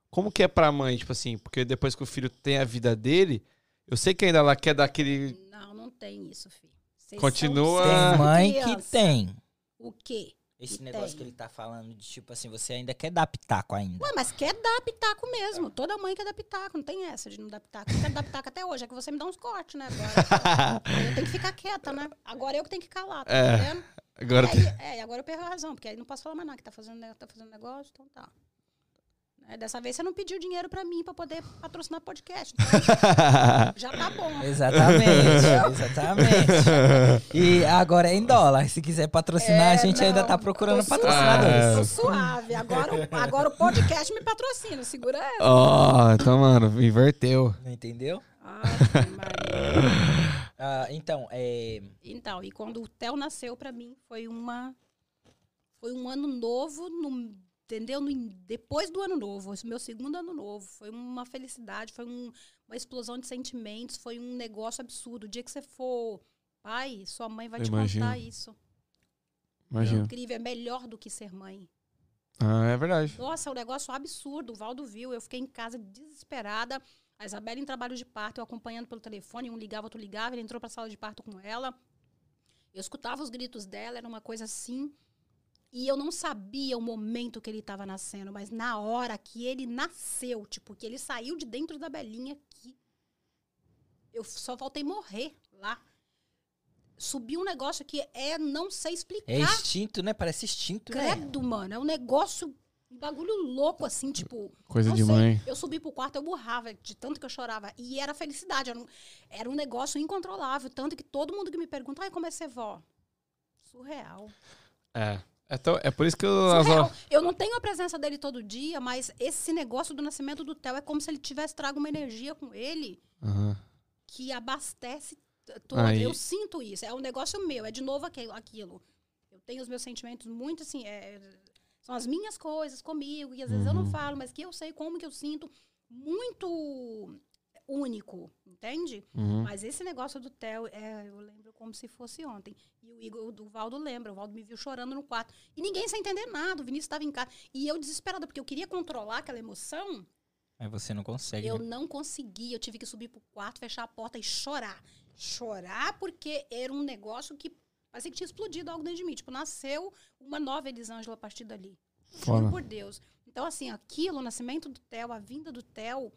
Como que é pra mãe, tipo assim, porque depois que o filho tem a vida dele, eu sei que ainda ela quer dar aquele. Não, não tem isso, filho. Vocês Continua- Tem mãe que tem. O quê? Esse Que negócio tem. que ele tá falando de tipo assim, você ainda quer dar pitaco ainda. Ué, mas quer dar pitaco mesmo. Toda mãe quer dar pitaco. Não tem essa de não dar pitaco. Eu quero dar pitaco até hoje. É que você me dá uns cortes, né? Agora. Aí *laughs* eu tenho que ficar quieta, né? Agora eu que tenho que calar, tá É. entendendo? Agora E aí, é, e agora eu perco a razão, porque aí não posso falar mais nada, que tá fazendo, ne- tá fazendo negócio, então tá. Né, Dessa vez você não pediu dinheiro pra mim pra poder patrocinar podcast. Então, *laughs* já tá bom. Exatamente, exatamente. E agora é em dólar. Se quiser patrocinar, a É, gente ainda não, tá procurando tô patrocinadores. Tô suave. Agora, o- agora o podcast me patrocina. Segura essa. Ó, então, mano, inverteu. Não entendeu? *laughs* Ah, então, é. Então, e quando o Theo nasceu pra mim, foi uma foi um ano novo, no, entendeu? Depois do ano novo, esse meu segundo ano novo, foi uma felicidade, foi um- uma explosão de sentimentos, foi um negócio absurdo. O dia que você for pai, sua mãe vai Eu te imagino. contar isso. É Imagina. incrível, é melhor do que ser mãe. Ah, é verdade. Nossa, é um negócio absurdo. O Valdo viu, eu fiquei em casa desesperada. A Isabela em trabalho de parto, eu acompanhando pelo telefone, um ligava, outro ligava, ele entrou pra sala de parto com ela. Eu escutava os gritos dela, era uma coisa assim. E eu não sabia o momento que ele estava nascendo, mas na hora que ele nasceu, tipo, que ele saiu de dentro da belinha, que eu só voltei morrer lá. Subiu um negócio que é, não sei explicar. É instinto, né? Parece instinto, né? Credo, mano. É um negócio, um bagulho louco, assim, tipo. Coisa de sei. mãe. Eu subi pro quarto, eu burrava de tanto que eu chorava. E era felicidade. Era um, era um negócio incontrolável. Tanto que todo mundo que me pergunta, ai, como é ser vó? Surreal. É. É, tão- é por isso que eu. Surreal. Eu não tenho a presença dele todo dia, mas esse negócio do nascimento do Theo é como se ele tivesse trago uma energia com ele Aham. que abastece t- todo. Aí- Eu sinto isso. É um negócio meu. É de novo aquilo. aquilo. Eu tenho os meus sentimentos muito assim. é, são as minhas coisas comigo. E às vezes eu não Uhum. falo, mas que eu sei como que eu sinto. Muito único, entende? Uhum. Mas esse negócio do Theo, é, eu lembro como se fosse ontem. E o Igor, o Valdo lembra. O Valdo me viu chorando no quarto. E ninguém sem entender nada. O Vinícius estava em casa. E eu desesperada, porque eu queria controlar aquela emoção. Mas você não consegue. Eu né? não consegui. Eu tive que subir pro quarto, fechar a porta e chorar. Chorar porque era um negócio que parecia que tinha explodido algo dentro de mim. Tipo, nasceu uma nova Elisângela a partir dali. Juro por Deus. Então, assim, aquilo, o nascimento do Theo, a vinda do Theo,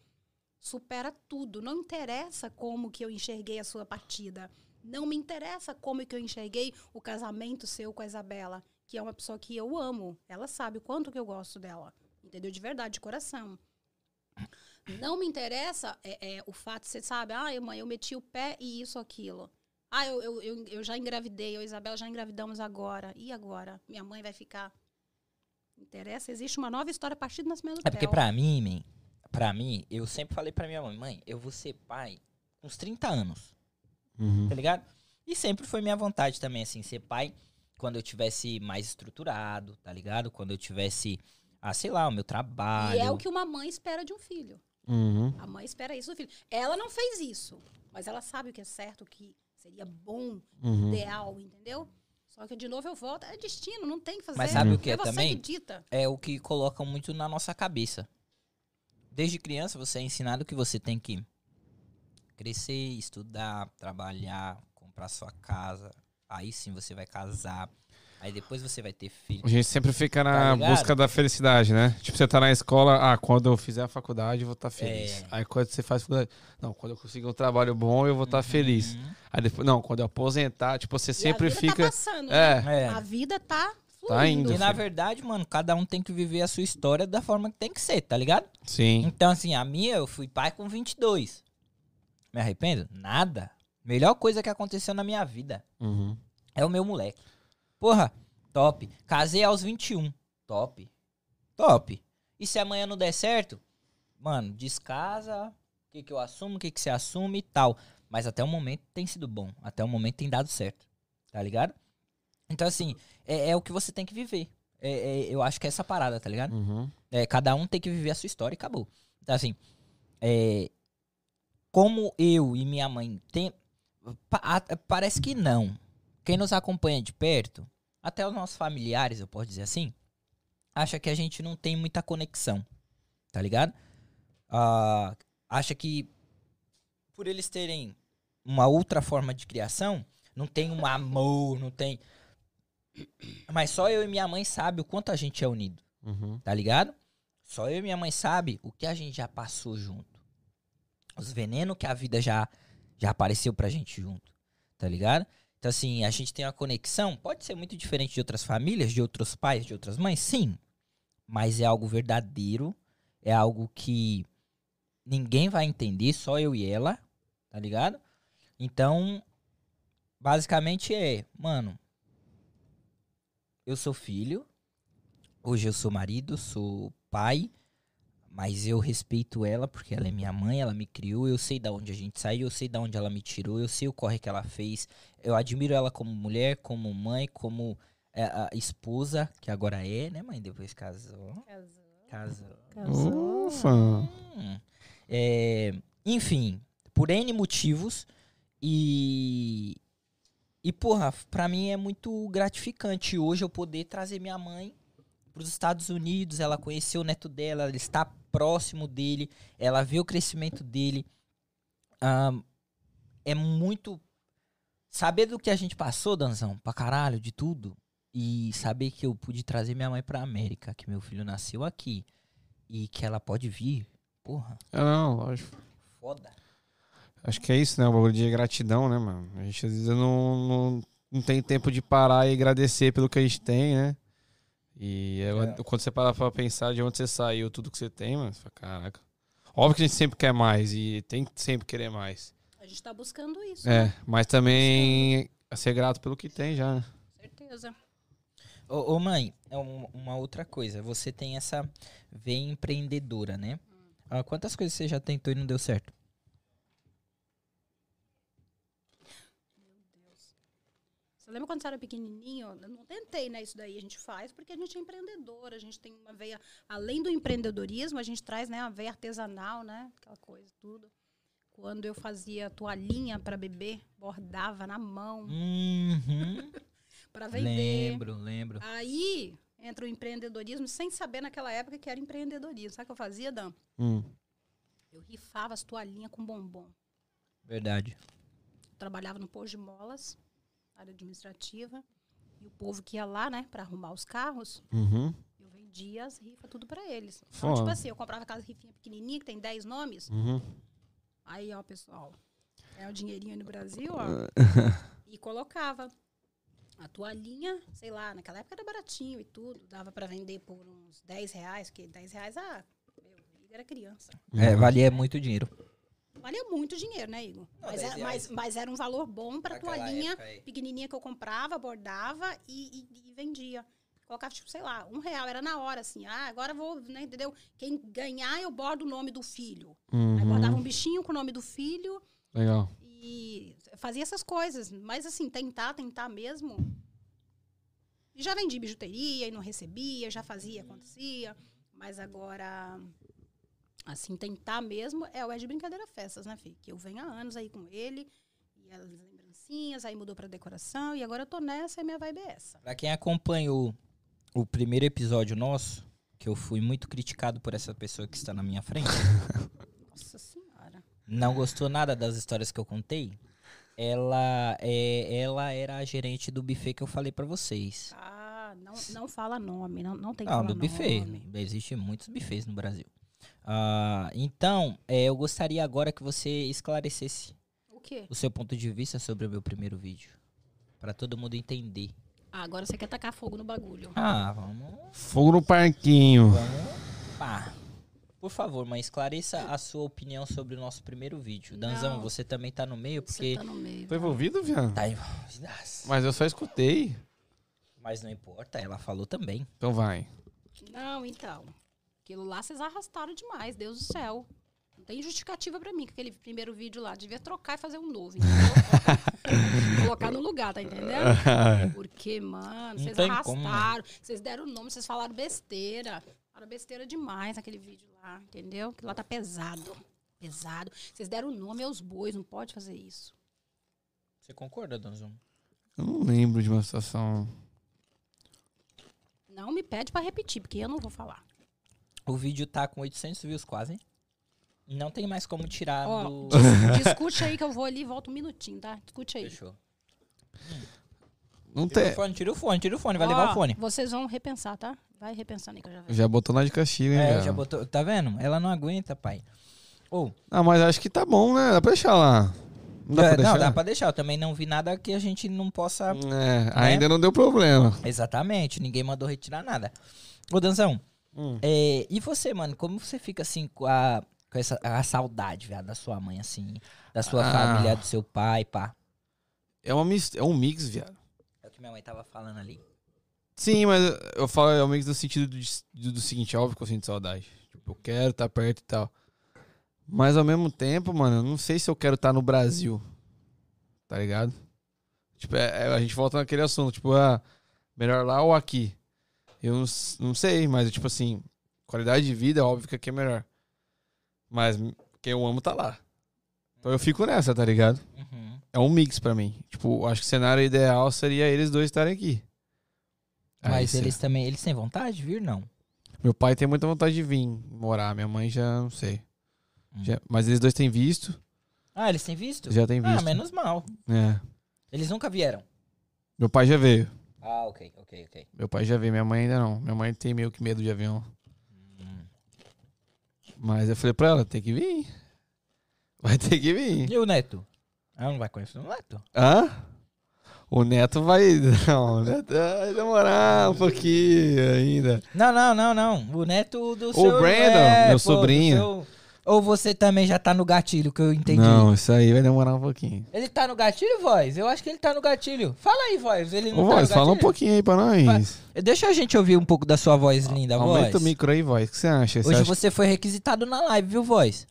supera tudo. Não interessa como que eu enxerguei a sua partida. Não me interessa como que eu enxerguei o casamento seu com a Isabela, que é uma pessoa que eu amo. Ela sabe o quanto que eu gosto dela. Entendeu? De verdade, de coração. Não me interessa é, é, o fato de você sabe, ah, mãe, eu meti o pé e isso, aquilo. Ah, eu, eu, eu, eu já engravidei, eu e Isabela já engravidamos agora. E agora? Minha mãe vai ficar. Interessa, existe uma nova história a partir do nascimento do É porque pra mim, man, pra mim, eu sempre falei pra minha mãe, mãe, eu vou ser pai com uns 30 anos, Uhum. tá ligado? E sempre foi minha vontade também, assim, ser pai quando eu tivesse mais estruturado, tá ligado? Quando eu tivesse, ah, sei lá, o meu trabalho. E é o que uma mãe espera de um filho. Uhum. A mãe espera isso do filho. Ela não fez isso, mas ela sabe o que é certo, o que seria bom, Uhum. ideal, entendeu? Só que de novo eu volto, é destino, não tem que fazer. Mas sabe o que é é você também? é o que colocam muito na nossa cabeça. Desde criança você é ensinado que você tem que crescer, estudar, trabalhar, comprar sua casa. Aí sim você vai casar. Aí depois você vai ter filho. A gente sempre fica Tá na ligado? busca da felicidade, né? Tipo, você tá na escola, ah, quando eu fizer a faculdade eu vou estar feliz. É. Aí quando você faz faculdade, não, quando eu conseguir um trabalho bom eu vou estar feliz. Uhum. Aí depois, não, quando eu aposentar, tipo, você sempre e a vida fica. Tá passando, né? é, É. A vida tá. Tá indo. E na filho. verdade, mano, cada um tem que viver a sua história da forma que tem que ser, tá ligado? sim. Então, assim, a minha, eu fui pai com 22. Me arrependo? Nada. Melhor coisa que aconteceu na minha vida Uhum. é o meu moleque. Porra, top. Casei aos 21. Top. Top. E se amanhã não der certo, mano, descasa. O que, que eu assumo, o que, que você assume e tal. Mas até o momento tem sido bom. Até o momento tem dado certo. Tá ligado? Então, assim, é, é o que você tem que viver. É- é- eu acho que é essa parada, tá ligado? Uhum. É, cada um tem que viver a sua história e acabou. Então, assim, é, como eu e minha mãe tem. pa- a- parece que não. Quem nos acompanha de perto, até os nossos familiares, eu posso dizer assim, acha que a gente não tem muita conexão. Tá ligado? Ah, acha que por eles terem uma outra forma de criação, não tem um amor, não tem. Mas só eu e minha mãe sabe o quanto a gente é unido Uhum. tá ligado? Só eu e minha mãe sabe o que a gente já passou junto. Os venenos que a vida já já apareceu pra gente junto, tá ligado? Então assim, a gente tem uma conexão, pode ser muito diferente de outras famílias, de outros pais, de outras mães, sim. Mas é algo verdadeiro, é algo que ninguém vai entender, só eu e ela, tá ligado? Então, basicamente é, mano, eu sou filho, Hoje eu sou marido, sou pai, mas eu respeito ela porque ela é minha mãe, ela me criou, eu sei da onde a gente saiu, eu sei da onde ela me tirou, eu sei o corre que ela fez. Eu admiro ela como mulher, como mãe, como é, a esposa, que agora é, né, mãe? Depois casou. Casou. Ufa. Hum. É, enfim, por N motivos. E. E, porra, pra mim é muito gratificante hoje eu poder trazer minha mãe pros Estados Unidos. Ela conheceu o neto dela, ela está próximo dele, ela vê o crescimento dele. Ahn, é muito. Saber do que a gente passou, Danzão, pra caralho, de tudo. E saber que eu pude trazer minha mãe pra América, que meu filho nasceu aqui. E que ela pode vir. Porra, É, não, lógico. foda. Acho que é isso, né? O bagulho de gratidão, né, mano? A gente às vezes não, não, não tem tempo de parar e agradecer pelo que a gente tem, né? E é, É. quando você para pra pensar de onde você saiu, tudo que você tem, mano, você fala, caraca. Óbvio que a gente sempre quer mais e tem que sempre querer mais. A gente tá buscando isso. né? É, mas também a ser grato pelo que tem já, né? Certeza. Ô, ô, mãe, é um- uma outra coisa. Você tem essa veia empreendedora, né? Ah, quantas coisas você já tentou e não deu certo? Você lembra quando você era pequenininho? Eu não tentei, né? Isso daí a gente faz porque a gente é empreendedora, a gente tem uma veia, além do empreendedorismo, a gente traz, né, a veia artesanal, né? Aquela coisa, tudo. Quando eu fazia toalhinha para bebê, bordava na mão Uhum. *laughs* para vender. lembro, lembro. Aí entra o empreendedorismo sem saber naquela época que era empreendedorismo. Sabe o que eu fazia, Dan? Hum. Eu rifava as toalhinhas com bombom. Verdade. trabalhava no posto de molas, área administrativa, e o povo que ia lá, né, para arrumar os carros, Uhum. eu vendia as rifas tudo para eles. Então, tipo assim, eu comprava aquelas rifinhas pequenininhas que tem 10 nomes. Uhum. Aí, ó, pessoal, é o dinheirinho aí no Brasil, ó, *laughs* e colocava a toalhinha, sei lá, naquela época era baratinho e tudo, dava para vender por uns 10 reais, porque 10 reais, ah, meu, Igor era criança. É, valia muito dinheiro. Valia muito dinheiro, né, Igor? Não, mas, 10 era, mas, mas era um valor bom para época aí. pequenininha que eu comprava, bordava e, e- e vendia. Colocava, tipo, sei lá, um real, era na hora, assim. Ah, agora eu vou, né, entendeu? Quem ganhar, eu bordo o nome do filho. Aí bordava Uhum. um bichinho com o nome do filho Legal. e fazia essas coisas. Mas, assim, tentar, tentar mesmo. E já vendi bijuteria e não recebia, já fazia, acontecia. Mas agora, assim, tentar mesmo é o É de Brincadeira Festas, né, Fih? Que eu venho há anos aí com ele. E as lembrancinhas, aí mudou pra decoração. E agora eu tô nessa e minha vibe é essa. Pra quem acompanhou o primeiro episódio nosso, que eu fui muito criticado por essa pessoa que está na minha frente, *laughs* Nossa Senhora. não gostou nada das histórias que eu contei, ela, é, ela era a gerente do buffet que eu falei pra vocês. Ah, não, não fala nome, não, não tem falar do buffet. nome. Existem muitos buffets no Brasil. Ah, então, é, eu gostaria agora que você esclarecesse O quê? o seu ponto de vista sobre o meu primeiro vídeo. Pra todo mundo entender. Ah, agora você quer tacar fogo no bagulho. Ah, vamos. Fogo no parquinho. Vamos. Pá. Por favor, mãe, esclareça a sua opinião sobre o nosso primeiro vídeo. Danzão, Não. você também tá no meio, Você porque. tá no meio. Tô envolvido, viado? Tá em- Mas eu só escutei. Mas não importa, ela falou também. Então vai. Não, então. Aquilo lá vocês arrastaram demais, Deus do céu. tem justificativa pra mim, com aquele primeiro vídeo lá. Devia trocar e fazer um novo. *laughs* Colocar no lugar, tá entendendo? *laughs* Porque, mano, Não vocês né? arrastaram, vocês deram o nome, vocês falaram besteira. Falaram besteira demais naquele vídeo lá, entendeu? Que lá tá pesado. Pesado. Vocês deram o nome aos bois, não pode fazer isso. Você concorda, Donzão? Eu não lembro de uma situação. Não me pede pra repetir, porque eu não vou falar. O vídeo tá com 800 views quase, Não tem mais como tirar Ó, do... dis- discute aí que eu vou ali e volto um minutinho, tá? Discute aí. Fechou. Não Tira tem. o fone, tira o fone, tira o fone, vai Ó, levar o fone. Vocês vão repensar, tá? Vai repensando aí que eu já vejo. Já botou lá de castigo, hein, É, velho? já botou. Tá vendo? Ela não aguenta, pai. Ou. Ah, mas acho que tá bom, né? Dá pra deixar lá. Não dá É, pra deixar? não, dá pra deixar. Eu também não vi nada que a gente não possa. É, ainda não deu problema. Exatamente, ninguém mandou retirar nada. Ô, Danzão, Hum. é, e você, mano, como você fica assim com a, com essa a saudade, viado, da sua mãe, assim, da sua Ah. família, do seu pai, pá? É, uma é um mix, viado. É o que minha mãe tava falando ali. Sim, mas eu falo é um mix no sentido do, do, do seguinte, óbvio que eu sinto saudade. Tipo, eu quero estar perto e tal. Mas ao mesmo tempo, mano, eu não sei se eu quero estar no Brasil. Tá ligado? Tipo, é- é- a gente volta naquele assunto, tipo, ah, melhor lá ou aqui? Eu não, sei, mas tipo assim, qualidade de vida, óbvio que aqui é melhor. Mas quem eu amo tá lá. Então eu fico nessa, tá ligado? Uhum. É um mix pra mim. Tipo, acho que o cenário ideal seria eles dois estarem aqui. Aí Mas eles também, eles têm vontade de vir, não? Meu pai tem muita vontade de vir morar, minha mãe já não sei. Hum. Já- mas eles dois têm visto, Ah, eles têm visto? já têm Ah, visto. menos mal. É. Eles nunca vieram. Meu pai já veio. Ah, ok, ok, ok. Meu pai já veio, minha mãe ainda não. Minha mãe tem meio que medo de avião. Hum. Mas eu falei pra ela, tem que vir. *laughs* Vai ter que vir. E o Neto? Ela não vai conhecer o Neto? Hã? O neto vai. *laughs* Não, o neto vai demorar um pouquinho ainda. Não, não, não, não. O Neto do seu... Brandon, é, meu pô, do sobrinho. Ou você também já tá no gatilho, que eu entendi. Não, isso aí vai demorar um pouquinho. Ele tá no gatilho, voz? Eu acho que ele tá no gatilho. Fala aí, voz. Ele não Ô, tá voz, no fala um pouquinho aí pra nós. Deixa a gente ouvir um pouco da sua voz linda, Aumenta voz. o micro aí, voz. O que você acha? Você Hoje acha- você foi requisitado na live, viu, voz?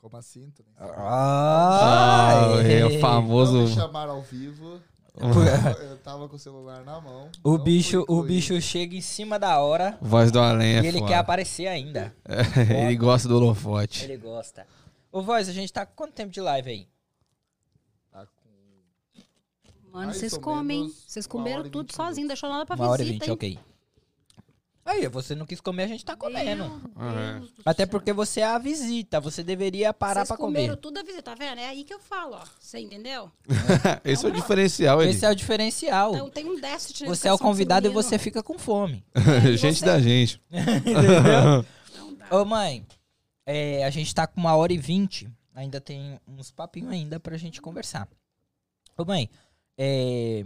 Como assim? Ah, Ah, é o famoso. Não me chamaram ao vivo. Eu tava, eu tava com o celular na mão. O bicho, o bicho chega em cima da hora Voz do além é e ele foda. quer aparecer ainda. *laughs* ele gosta do holofote. Ele gosta. Ô, voz, a gente tá com quanto tempo de live aí? Tá com- Mano, Mais vocês ou comem. menos Vocês uma comeram e tudo vinte sozinho, minutos. deixou nada pra Uma hora e visita, vinte, hein? ok. Aí, você não quis comer, a gente tá comendo. Meu Deus do Até céu. porque você é a visita, você deveria parar Vocês pra comeram comer. tudo a visita, tá vendo? É aí que eu falo, ó. Você entendeu? *laughs* Esse é o diferencial, ele. Esse é o diferencial. Então tem um déficit na Você é o educação convidado e feminina. você fica com fome. *laughs* gente você? da gente. *laughs* Entendeu? Não dá. Ô, mãe, é, a gente tá com uma hora e vinte. Ainda tem uns papinhos ainda pra gente conversar. Ô, mãe, é,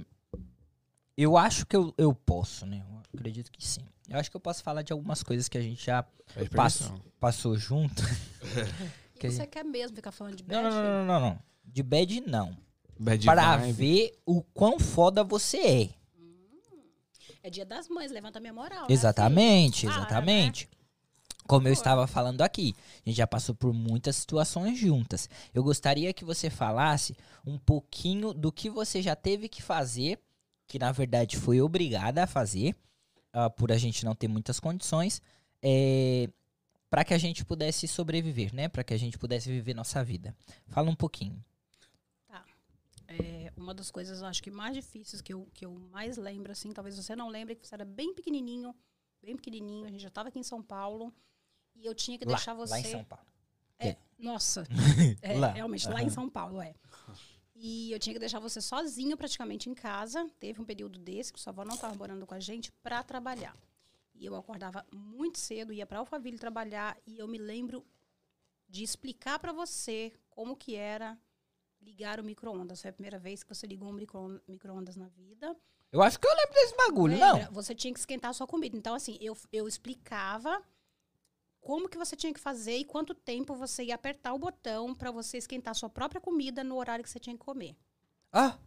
eu acho que eu, eu posso, né? Eu acredito que sim. Eu acho que eu posso falar de algumas coisas que a gente já passou, passou junto. E *laughs* que- você quer mesmo ficar falando de Não, bad? não, não, não, não, não. De bad, não. Bad Para vibe. ver o quão foda você é. É dia das mães, levanta minha moral. né, Exatamente? Para, exatamente. Como eu estava falando aqui, a gente já passou por muitas situações juntas. Eu gostaria que você falasse um pouquinho do que você já teve que fazer, que na verdade foi obrigada a fazer, ah, por a gente não ter muitas condições, para que a gente pudesse sobreviver, né? Para que a gente pudesse viver nossa vida. Fala um pouquinho. É, uma das coisas, acho que mais difíceis que eu, que eu mais lembro, assim, talvez você não lembre, que você era bem pequenininho, bem pequenininho, a gente já estava aqui em São Paulo, e eu tinha que Lá, deixar você... lá em São Paulo. É, nossa, *laughs* é, realmente, lá em São Paulo, é. E eu tinha que deixar você sozinho praticamente em casa. Teve um período desse que sua avó não estava morando com a gente para trabalhar. E eu acordava muito cedo, ia para Alphaville trabalhar e eu me lembro de explicar para você como que era ligar o micro-ondas. Foi a primeira vez que você ligou um micro- micro-ondas na vida. Eu acho que eu lembro desse bagulho, Lembra? não. Você tinha que esquentar a sua comida. Então, assim, eu, eu explicava como que você tinha que fazer e quanto tempo você ia apertar o botão para você esquentar sua própria comida no horário que você tinha que comer. Ah,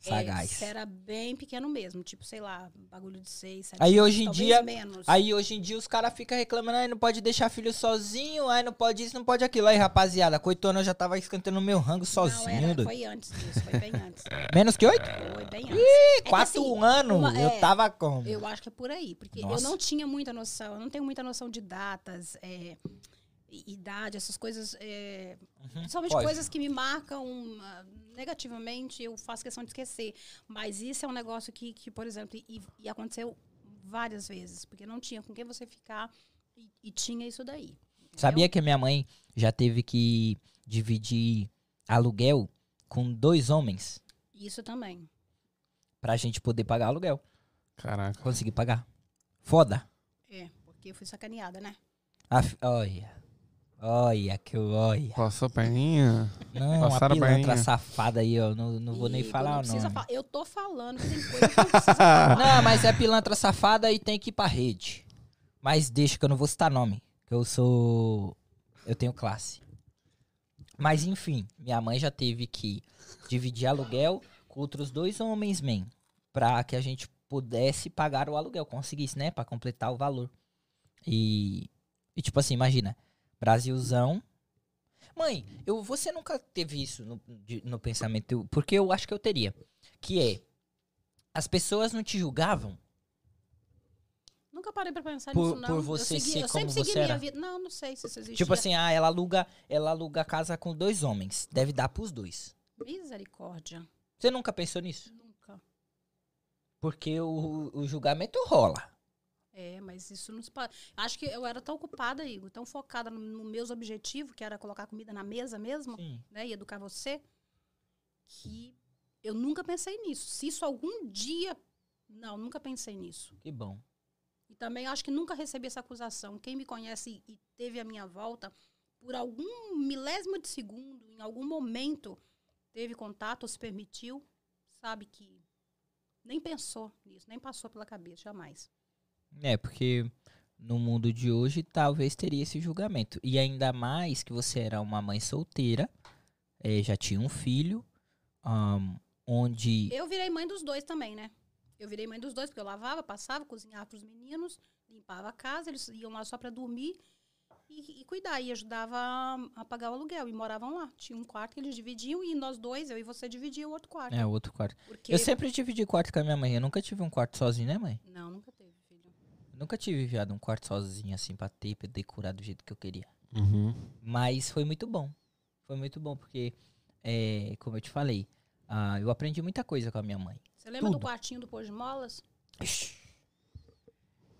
Sagaz. É, era bem pequeno mesmo, tipo, sei lá, bagulho de seis, sete Aí hoje em dia- menos. Aí hoje em dia os caras ficam reclamando, aí não pode deixar filho sozinho, aí não pode isso, não pode aquilo. Aí, rapaziada, com oito anos eu já tava escantando meu rango Não, sozinho. era, doido. foi antes disso, foi bem antes. *laughs* Menos que oito? Foi bem antes. É que, Quatro assim, anos uma- eu é, tava como? Eu acho que é por aí, porque Nossa. eu não tinha muita noção, eu não tenho muita noção de datas, é, idade, essas coisas, é, principalmente pode. coisas que me marcam ah, negativamente, eu faço questão de esquecer. Mas isso é um negócio que, que por exemplo, e, e aconteceu várias vezes, porque não tinha com quem você ficar e, e tinha isso daí. entendeu? Sabia que a minha mãe já teve que dividir aluguel com dois homens Isso também. pra gente poder pagar aluguel. Caraca. Conseguir pagar. Foda. É, porque eu fui sacaneada, né? A fi- Olha. Olha que olha. Passou a perninha. Não, a Passaram a pilantra perninha. safada aí, ó. Não, não vou nem E falar não o precisa nome. falar. Eu tô falando que tem coisa que não precisa falar. *laughs* Não, mas é pilantra safada e tem que ir pra rede. Mas deixa que eu não vou citar nome. Que eu sou. Eu tenho classe. Mas enfim, minha mãe já teve que dividir aluguel com outros dois homens, man. Pra que a gente pudesse pagar o aluguel, conseguisse, né? Pra completar o valor. E. E tipo assim, imagina. Brasilzão. Mãe, eu, você nunca teve isso no, de- no pensamento, porque eu acho que eu teria. Que é. As pessoas não te julgavam Nunca parei pra pensar Por- nisso, não. por você eu segui, ser eu como sempre você minha era? vida. Não, não sei se isso existe. Tipo assim, ah, ela aluga, ela aluga casa com dois homens. Deve dar pros dois. Misericórdia. Você nunca pensou nisso? Nunca. Porque o, o julgamento rola. É, mas isso não se pode. Acho que eu era tão ocupada, Igor, tão focada nos no meus objetivos, que era colocar comida na mesa mesmo, Sim. né? E educar você, que eu nunca pensei nisso. Se isso algum dia. Não, nunca pensei nisso. Que bom. E também acho que nunca recebi essa acusação. Quem me conhece e teve a minha volta, por algum milésimo de segundo, em algum momento, teve contato ou se permitiu, sabe que nem pensou nisso, nem passou pela cabeça, jamais. É, porque no mundo de hoje talvez teria esse julgamento. E ainda mais que você era uma mãe solteira, eh, já tinha um filho, ahn, onde. Eu virei mãe dos dois também, né? Eu virei mãe dos dois, porque eu lavava, passava, cozinhava para os meninos, limpava a casa, eles iam lá só para dormir e, e cuidar. E ajudava a, pagar o aluguel. E moravam lá. Tinha um quarto que eles dividiam e nós dois, eu e você, dividia o outro quarto. É, outro quarto. Porque... Eu sempre dividi quarto com a minha mãe. Eu nunca tive um quarto sozinho, né, mãe? Não, nunca. Nunca tive, viado, um quarto sozinho, assim, pra ter, pra decorar do jeito que eu queria. Uhum. Mas foi muito bom. Foi muito bom, porque, é, como eu te falei, ah, eu aprendi muita coisa com a minha mãe. Você lembra Tudo. do quartinho do pôr de molas?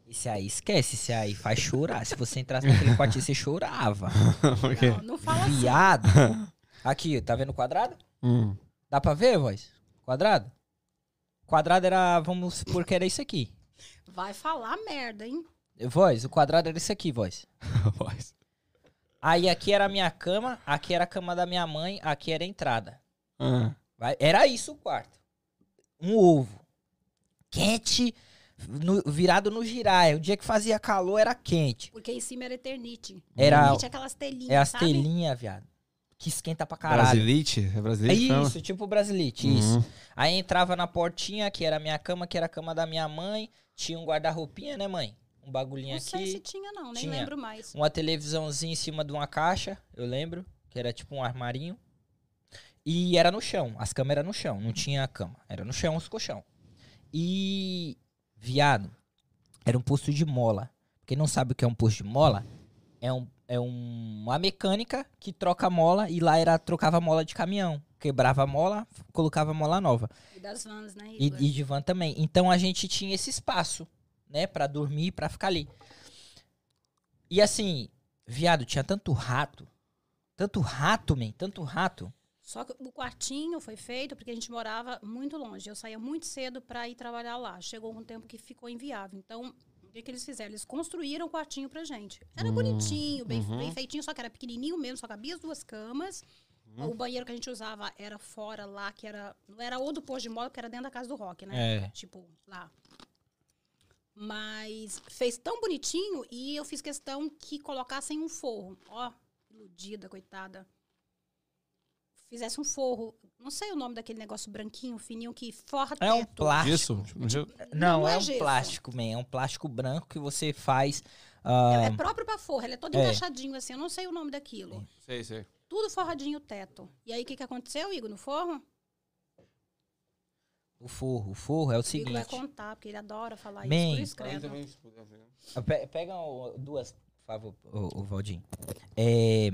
Esse aí, esquece, esse aí faz chorar. Se você entrasse naquele quartinho, você chorava. *laughs* Quê? Não, não fala assim. Viado. Aqui, tá vendo o quadrado? Hum. Dá pra ver, voz? Quadrado? Quadrado era, vamos supor que era isso aqui. Vai falar merda, hein? Voz, o quadrado era isso aqui, voz. *laughs* Voz. Aí aqui era a minha cama, aqui era a cama da minha mãe, aqui era a entrada. Ah. Vai- Era isso o quarto. Um ovo. Quente, no- virado no giraia. O dia que fazia calor era quente. Porque em cima era eternite. Era- Eternite é aquelas telinhas, É as sabe? telinhas, viado. Que esquenta pra caralho. Brasilite? É É Brasilite? chama? isso, tipo Brasilite, isso. Uhum. Aí entrava na portinha, que era a minha cama, que era a cama da minha mãe. Tinha um guarda-roupinha, né, mãe? Um bagulhinho Não sei se aqui. tinha, não. Nem Tinha. lembro mais. Uma televisãozinha em cima de uma caixa, eu lembro. Que era tipo um armarinho. E era no chão. As camas eram no chão. Não tinha cama. Era no chão os colchão. E. Viado. Era um posto de mola. Quem não sabe o que é um posto de mola, é, um, é um- uma mecânica que troca mola. E lá era trocava mola de caminhão. Quebrava a mola, colocava mola nova. E das vans, né, E, e de van também. Então a gente tinha esse espaço, né? Pra dormir, pra ficar ali. E assim, viado, tinha tanto rato. Tanto rato, man. Tanto rato. Só que o quartinho foi feito porque a gente morava muito longe. Eu saía muito cedo para ir trabalhar lá. Chegou um tempo que ficou inviável. Então, que, que eles fizeram? Eles construíram um quartinho pra gente. Era bonitinho, bem, bem feitinho, só que era pequenininho mesmo, só cabia as duas camas. O banheiro que a gente usava era fora lá, que era. Não era o do posto de moda, que era dentro da casa do rock, né? É. Tipo, lá. Mas fez tão bonitinho e eu fiz questão que colocassem um forro. Ó, iludida, coitada. fizesse um forro. Não sei o nome daquele negócio branquinho, fininho, que forra É um teto. plástico. Isso? Não, Não é, é um gesso. plástico, man. É um plástico branco que você faz. Ela é próprio pra forro, ele é todo É. encaixadinho assim, eu não sei o nome daquilo. Sei, sei. Tudo forradinho o teto. E aí o que, que aconteceu, Igor, no forro? o forro. O forro é o O Igor vai seguinte. contar, porque ele adora falar Man. isso, por escrevo. Ah, pe- Pega o- duas, por favor, o, o Valdinho. É,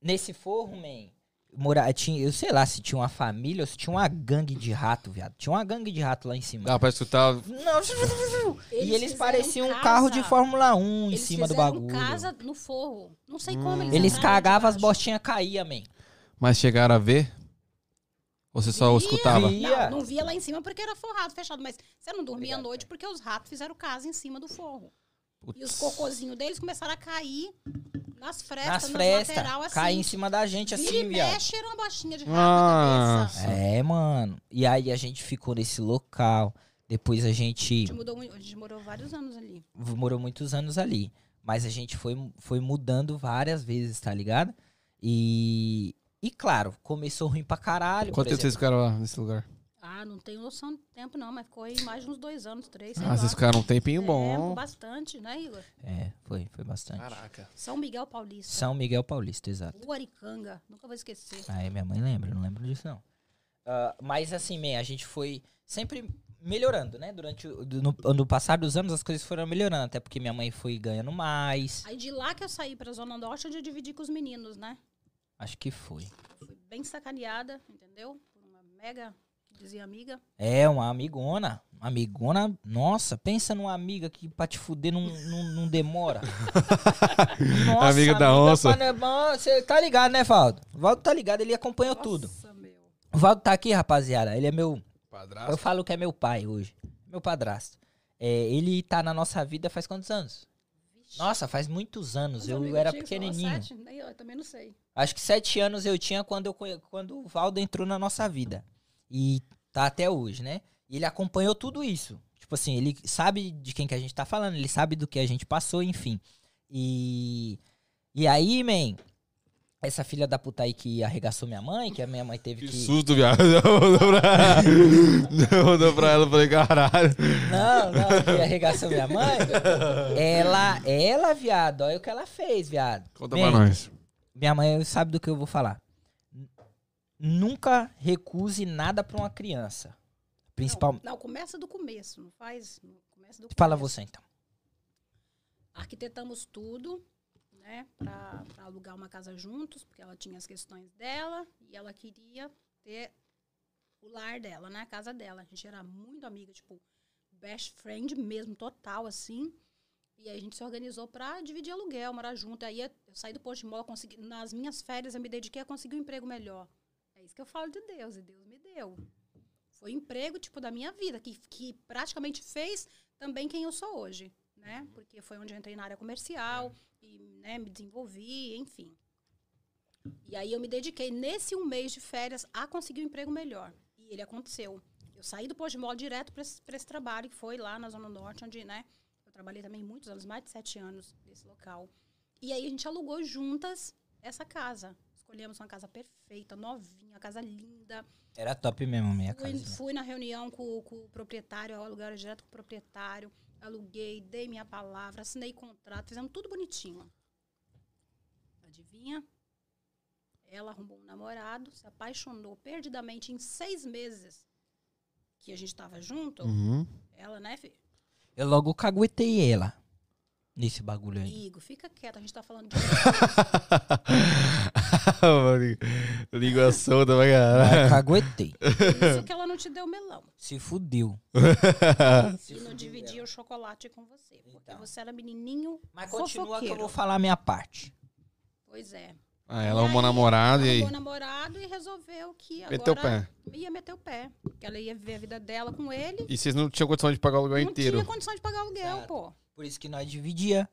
nesse forro, man, mora, tinha, eu sei lá se tinha uma família ou se tinha uma gangue de rato, viado. Tinha uma gangue de rato lá em cima. Dá pra escutar. Não, *laughs* e eles pareciam um casa- carro de Fórmula 1 em Eles cima do fizeram bagulho. casa no forro. Não sei Hum. como eles Eles cagavam, as bostinhas caíam, man. Mas chegaram a ver? Ou você só Via. escutava? Via. Não, não via lá em cima porque era forrado, fechado. Mas você não dormia Obrigado, à noite cara. porque os ratos fizeram casa em cima do forro. E os Putz. cocôzinhos deles começaram a cair nas frestas, Nas frestas, lateral, assim. cai em cima da gente assim, e viado. mexe, era uma bostinha de na cabeça. É, mano. E aí a gente ficou nesse local. Depois a A gente gente, mudou, a gente morou vários anos ali. morou muitos anos ali. Mas a gente foi, foi mudando várias vezes, tá ligado? E. E claro, começou ruim pra caralho. Quanto tempo vocês ficaram lá nesse lugar? Ah, não tenho noção do tempo, não, mas ficou aí mais de uns dois anos, três, sei Ah, lá. vocês ficaram um tempinho É, bom. bastante, né, Igor? É, foi, foi bastante. Caraca. São Miguel Paulista. São Miguel Paulista, exato. Rua Aricanga. Nunca vou esquecer. Aí minha mãe lembra, não lembro disso não. Ah, mas assim, man, a gente foi sempre melhorando, né? Durante o no, no passar dos anos as coisas foram melhorando, até porque minha mãe foi ganhando mais. Aí de lá que eu saí pra Zona Norte, onde eu dividi com os meninos, né? Acho que foi. Fui bem sacaneada, entendeu? Por uma mega, dizia amiga. É, uma amigona. Amigona, nossa, pensa numa amiga que pra te fuder não, não, não demora. *laughs* nossa, Amiga da onça. Você tá ligado, né, Valdo? O Valdo tá ligado, ele acompanhou tudo. Nossa, meu. O Valdo tá aqui, rapaziada. Ele é meu. Eu Padrasto. falo que é meu pai hoje. Meu padrasto. É, ele tá na nossa vida faz quantos anos? Nossa, faz muitos anos. Os Eu era pequenininho. sete? Eu também não sei. Acho que sete anos eu tinha quando, eu, quando o Valdo entrou na nossa vida. E tá até hoje, né? E ele acompanhou tudo isso. Tipo assim, ele sabe de quem que a gente tá falando, ele sabe do que a gente passou, enfim. E. E aí, man, essa filha da puta aí que arregaçou minha mãe, que a minha mãe teve Que que. susto, viado. *laughs* Mandou pra ela. Mandou pra ela, falei, caralho. Não, não, que arregaçou minha mãe. Ela, ela, viado, olha o que ela fez, viado. Conta Man, pra nós. Minha mãe sabe do que eu vou falar. Nunca recuse nada pra uma criança. Principal... Não, não, começa do começo. Não faz. Começa do Fala começo. você então. Arquitetamos tudo, né? Pra, pra alugar uma casa juntos, porque ela tinha as questões dela e ela queria ter o lar dela, né? A casa dela. A gente era muito amiga, tipo, best friend mesmo, total, assim. E aí a gente se organizou pra dividir aluguel, morar junto. Aí eu saí do posto de mola, consegui, nas minhas férias eu me dediquei a conseguir um emprego melhor. É isso que eu falo de Deus, e Deus me deu. Foi o emprego, tipo, da minha vida, que, que praticamente fez também quem eu sou hoje, né? Porque foi onde eu entrei na área comercial e, né, me desenvolvi, enfim. E aí eu me dediquei nesse um mês de férias a conseguir um emprego melhor. E ele aconteceu. Eu saí do posto de mola direto para esse, esse trabalho, que foi lá na Zona Norte, onde, né, eu trabalhei também muitos anos, mais de sete anos nesse local. E aí a gente alugou juntas essa casa. Escolhemos uma casa perfeita, novinha, uma casa linda. Era top mesmo minha Fui, casa. fui na reunião com, com o proprietário, eu aluguei direto com o proprietário, aluguei, dei minha palavra, assinei contrato, fizemos tudo bonitinho. Adivinha? Ela arrumou um namorado, se apaixonou perdidamente em seis meses que a gente tava junto. Uhum. Ela, né, filho? Eu logo caguetei ela. Nesse bagulho aí. Igor, fica quieto, a gente tá falando de. *laughs* *laughs* Língua solta pra caralho. caguetei. Isso que *laughs* ela não te deu melão. Se fudeu. E não dividia o chocolate com você. Porque Então. você era menininho. Mas continua que eu vou falar a minha parte. Pois é. Ah, ela arrumou namorado e aí. Arrumou namorado e resolveu que agora Meteu o pé. ia meter o pé. Que ela ia viver a vida dela com ele. E vocês não tinham condição de pagar o aluguel não inteiro. tinha condição de pagar aluguel, Exato. pô. Por isso que nós dividia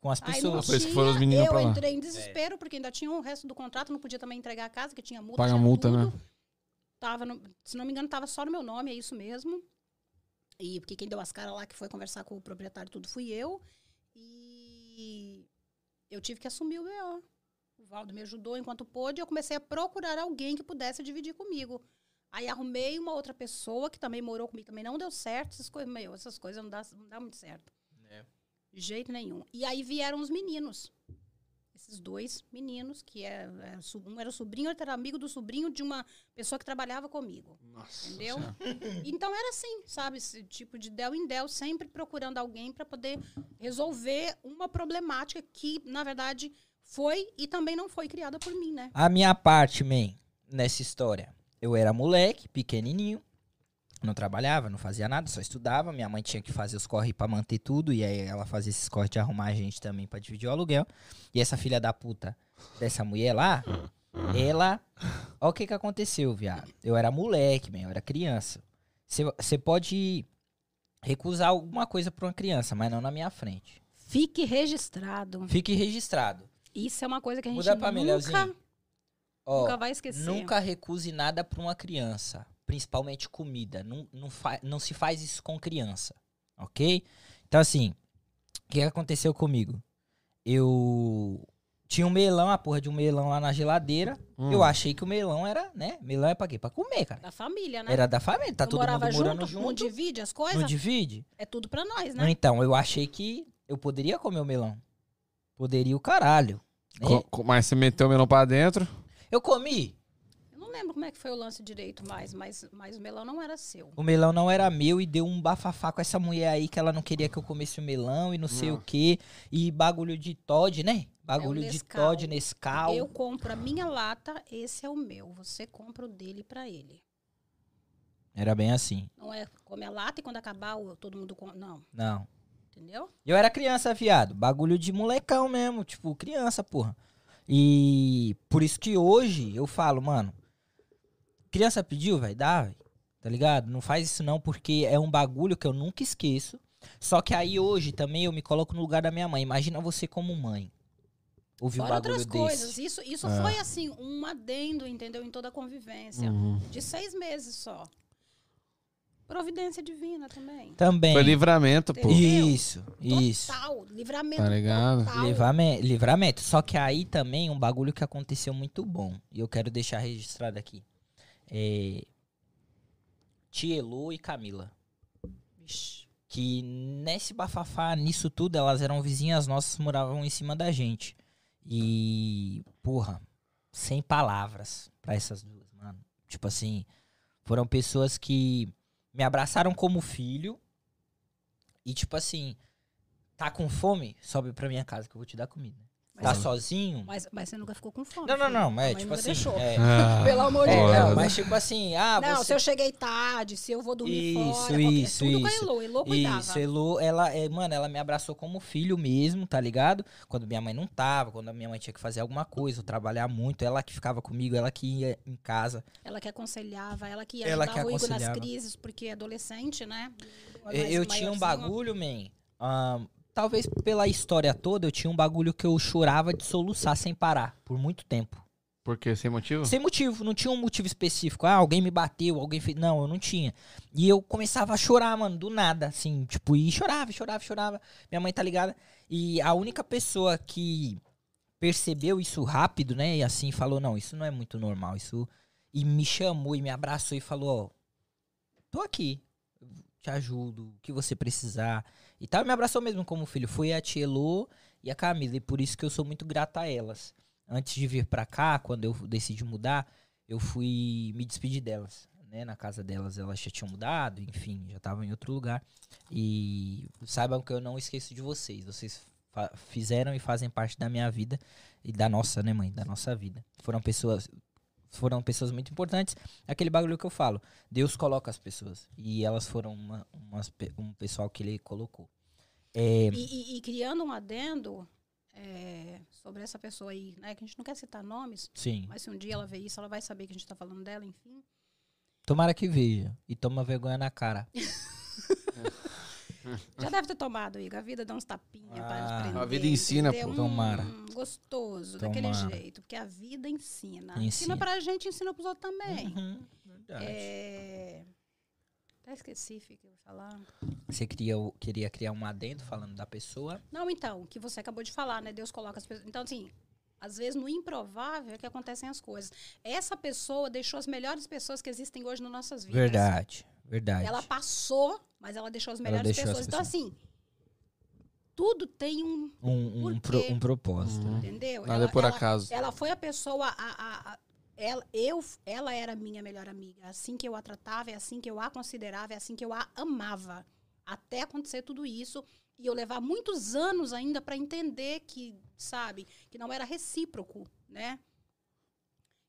com as Aí não pessoas. Por isso que tinha, foram os meninos eu entrei em desespero, porque ainda tinha o resto do contrato, não podia também entregar a casa, que tinha multa. Paga tinha multa, tudo. né? Tava no- se não me engano, tava só no meu nome, é isso mesmo. E porque quem deu as caras lá, que foi conversar com o proprietário, tudo fui eu. E eu tive que assumir o BO. O Valdo me ajudou enquanto pôde, eu comecei a procurar alguém que pudesse dividir comigo. Aí arrumei uma outra pessoa que também morou comigo, também não deu certo, essas coisas, meu, essas coisas não dá, não dá muito certo. De jeito nenhum. E aí vieram os meninos. Esses dois meninos, que é, é, um era o sobrinho, outro era amigo do sobrinho de uma pessoa que trabalhava comigo. Nossa Entendeu? Senhora. *laughs* Então era assim, sabe? Esse tipo de del em del, sempre procurando alguém para poder resolver uma problemática que, na verdade, foi e também não foi criada por mim, né? A minha parte, man, nessa história. Eu era moleque, pequenininho. Não trabalhava, não fazia nada, só estudava. Minha mãe tinha que fazer os corre pra manter tudo. E aí ela fazia esses corre de arrumar a gente também pra dividir o aluguel. E essa filha da puta dessa mulher lá, ela. Olha o que que aconteceu, viado. Eu era moleque, man, eu era criança. Você pode recusar alguma coisa pra uma criança, mas não na minha frente. Fique registrado. Fique registrado. Isso é uma coisa que a gente Muda pra nunca, nunca vai esquecer. Nunca recuse nada pra uma criança, principalmente comida. Não, não, fa- não se faz isso com criança, ok? Então, assim, o que aconteceu comigo? Eu tinha um melão, a porra de um melão lá na geladeira. Hum. Eu achei que o melão era, né? Melão é pra quê? Pra comer, cara. Da família, né? Era da família, tá Eu todo morava mundo morando Não junto. divide as Não coisas? divide? É tudo pra nós, né? Então, eu achei que eu poderia comer o melão. Poderia o caralho. né? Co- Mas você meteu o melão pra dentro. Eu comi. Não lembro como é que foi o lance direito mais, mas, mas o melão não era seu. O melão não era meu e deu um bafafá com essa mulher aí que ela não queria que eu comesse o melão e não sei o Nossa. que. E bagulho de Todd, né? Bagulho de É Nescau. Todd, Nescau. Eu compro a minha lata, esse é o meu. Você compra o dele pra ele. Era bem assim. Não é come a lata e quando acabar o- todo mundo compra. Não, Não. entendeu? Eu era criança, viado. Bagulho de molecão mesmo. Tipo, criança, porra. E por isso que hoje eu falo, mano. Criança pediu, vai dar, velho. Tá ligado? Não faz isso não, porque é um bagulho que eu nunca esqueço. Só que aí hoje também eu me coloco no lugar da minha mãe. Imagina você como mãe. Ouvir um bagulho outras desse. coisas. Isso, isso É. foi assim, um adendo, entendeu? Em toda a convivência. Uhum. De seis meses só. Providência divina também. Também. Foi livramento, pô. Entendeu? Isso, isso. Total. Livramento Tá ligado? total. Livramento, livramento. Só que aí também um bagulho que aconteceu muito bom. E eu quero deixar registrado aqui. É... Tielu e Camila. Que nesse bafafá, nisso tudo, elas eram vizinhas nossas, moravam em cima da gente. E, porra, sem palavras pra essas duas, mano. Tipo assim, foram pessoas que me abraçaram como filho. E, tipo assim, tá com fome? Sobe pra minha casa que eu vou te dar comida. Tá Mas, sozinho? mas, mas você nunca ficou com fome. Não, não, não, mãe tipo assim. deixou. É, Ah, *laughs* Pelo amor de é, Deus. não, mas tipo assim, ah, não, você. se eu cheguei tarde, se eu vou dormir Isso, fora, qualquer- isso, tudo com a isso. Cuidava. Isso, ela, é, mano, ela me abraçou como filho mesmo, tá ligado? Quando minha mãe não tava, quando a minha mãe tinha que fazer alguma coisa, ou trabalhar muito, ela que ficava comigo, ela que ia em casa. Ela que aconselhava, ela que ia Ela ajudar que o Igor nas aconselhava. crises, porque é adolescente, né? Eu, eu tinha um bagulho, man. ahn, talvez pela história toda, eu tinha um bagulho que eu chorava de soluçar sem parar, por muito tempo. Por quê? Sem motivo? Sem motivo, não tinha um motivo específico. Ah, alguém me bateu, alguém fez. Não, eu não tinha. E eu começava a chorar, mano, do nada, assim, tipo, e chorava, chorava, chorava. Minha mãe tá ligada. E a única pessoa que percebeu isso rápido, né, e assim falou: não, isso não é muito normal, isso. E me chamou e me abraçou e falou: ó, tô aqui, te ajudo, o que você precisar. E tal, me abraçou mesmo como filho. Foi a Tia Elô e a Camila, e por isso que eu sou muito grata a elas antes de vir pra cá, quando eu decidi mudar, eu fui me despedir delas, né? Na casa delas, elas já tinham mudado, enfim, já estavam em outro lugar. E saibam que eu não esqueço de vocês. Vocês fizeram e fazem parte da minha vida e da nossa, né, mãe? Da nossa vida. Foram pessoas foram pessoas muito importantes. Aquele bagulho que eu falo. Deus coloca as pessoas. E elas foram uma, umas um pessoal que ele colocou. É, E, e- e criando um adendo é, sobre essa pessoa aí, né? Que a gente não quer citar nomes, sim. mas se um dia ela ver isso, ela vai saber que a gente tá falando dela, enfim. Tomara que veja. E toma vergonha na cara. *laughs* Já deve ter tomado, Igor. A vida dá uns tapinhas Ah. para aprender. A vida ensina, pô. Tomara. Hum, gostoso, daquele Tomara. jeito. Porque a vida ensina. Ensina. Ensina pra gente, ensina pros outros também. Uhum, verdade. É... Até esqueci, o que eu ia falar. Você queria, queria criar um adendo falando da pessoa? Não, então, que você acabou de falar, né? Deus coloca as pessoas. Então, assim, Às vezes, no improvável é que acontecem as coisas. Essa pessoa deixou as melhores pessoas que existem hoje nas nossas vidas. Verdade, verdade. Ela passou, mas ela deixou as Ela melhores deixou as pessoas. Então, pessoas. assim, tudo tem um. Um, um, pro- um propósito. Uhum. Entendeu? Nada é por ela, acaso. ela foi a pessoa. A, a- a- ela, eu, ela era minha melhor amiga. É assim que eu a tratava, é assim que eu a considerava, é assim que eu a amava. Até acontecer tudo isso. E eu levar muitos anos ainda para entender que, sabe, que não era recíproco, né?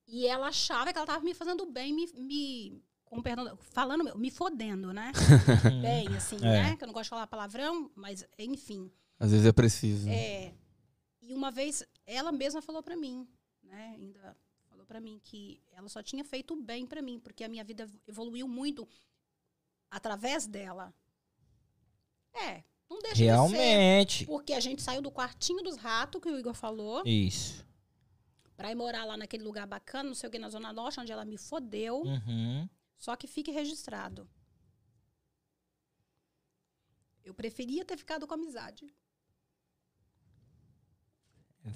E ela achava que ela estava me fazendo bem, me. me com perdão, falando, me fodendo, né? *laughs* bem, assim, É. né? Que eu não gosto de falar palavrão, mas enfim. Às vezes é preciso. É, e uma vez ela mesma falou pra mim, né? Ainda falou pra mim que ela só tinha feito bem pra mim, porque a minha vida evoluiu muito através dela. É, não deixa de ser. Realmente. Porque a gente saiu do quartinho dos ratos, que o Igor falou, Isso. pra ir morar lá naquele lugar bacana, não sei o que, na Zona Norte, onde ela me fodeu. Uhum. Só que fique registrado. Eu preferia ter ficado com amizade.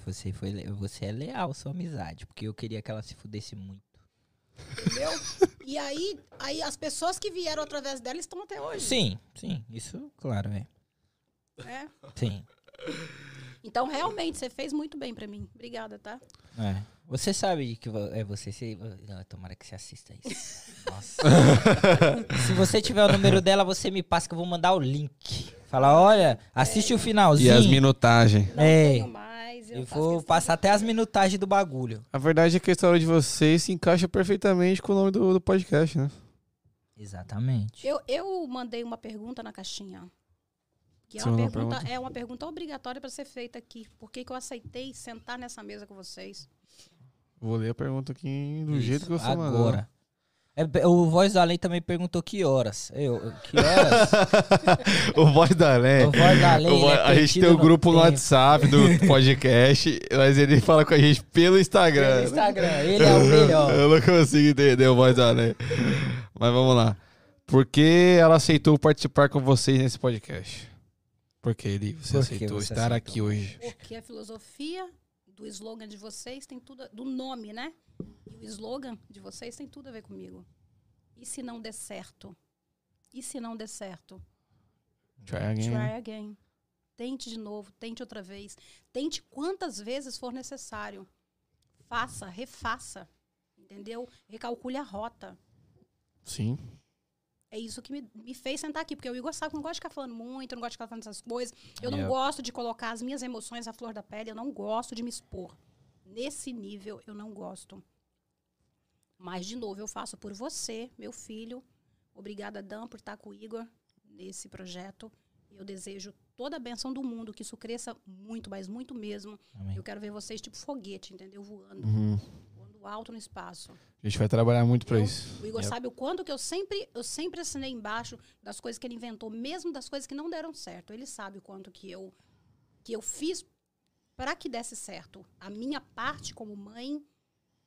Você, foi, você é leal sua amizade, porque eu queria que ela se fudesse muito. Entendeu? e aí, aí as pessoas que vieram através dela estão até hoje. Sim, sim, isso, claro, é. né? Sim. Então, realmente, você fez muito bem pra mim. Obrigada, tá? É. Você sabe que é você. Se, não, tomara que você assista isso. *laughs* Nossa. Se você tiver o número dela, você me passa que eu vou mandar o link. Fala, olha, assiste o E finalzinho. as minutagens. Não É. Eu, Eu vou passar até as minutagens do bagulho. A verdade é que a história de vocês se encaixa perfeitamente com o nome do, do podcast, né? Exatamente. Eu, eu mandei uma pergunta na caixinha. Que é uma, pergunta, pergunta? é uma pergunta obrigatória pra ser feita aqui. Por que, que eu aceitei sentar nessa mesa com vocês? Vou ler a pergunta aqui do Isso, jeito que você mandou. Agora. É, o Voz da Lei também perguntou que horas. Eu, que horas? *laughs* o Voz da Lé. o Voz da Lei. O Vo- ele é a gente tem o no grupo no tempo. WhatsApp do *laughs* podcast, mas ele fala com a gente pelo Instagram. Pelo Instagram. Ele é o melhor. *laughs* Eu não consigo entender o Voz da Lé. Mas vamos lá. Por que ela aceitou participar com vocês nesse podcast? Por que ele, você Por que aceitou você estar aceitou? aqui hoje? Porque a filosofia do slogan de vocês tem tudo. a- do nome, né? E o slogan de vocês tem tudo a ver comigo. E se não der certo? E se não der certo? Try again. Try again. Tente de novo, tente outra vez. Tente quantas vezes for necessário. Faça, refaça. Entendeu? Recalcule a rota. Sim. É isso que me, me fez sentar aqui, porque o Igor sabe que eu não gosto de ficar falando muito, eu não gosto de ficar falando essas coisas. Eu não Yeah. gosto de colocar as minhas emoções à flor da pele, eu não gosto de me expor. Nesse nível, eu não gosto. Mas, de novo, eu faço por você, meu filho. Obrigada, Dan, por estar com o Igor nesse projeto. Eu desejo toda a benção do mundo, que isso cresça muito, mas muito mesmo. Amém. Eu quero ver vocês tipo foguete, entendeu? Voando, Uhum. Alto no espaço. A gente vai trabalhar muito pra Eu- isso. O Igor Yep. sabe o quanto que eu sempre, eu sempre assinei embaixo das coisas que ele inventou, mesmo das coisas que não deram certo. Ele sabe o quanto que eu que eu fiz para que desse certo. A minha parte como mãe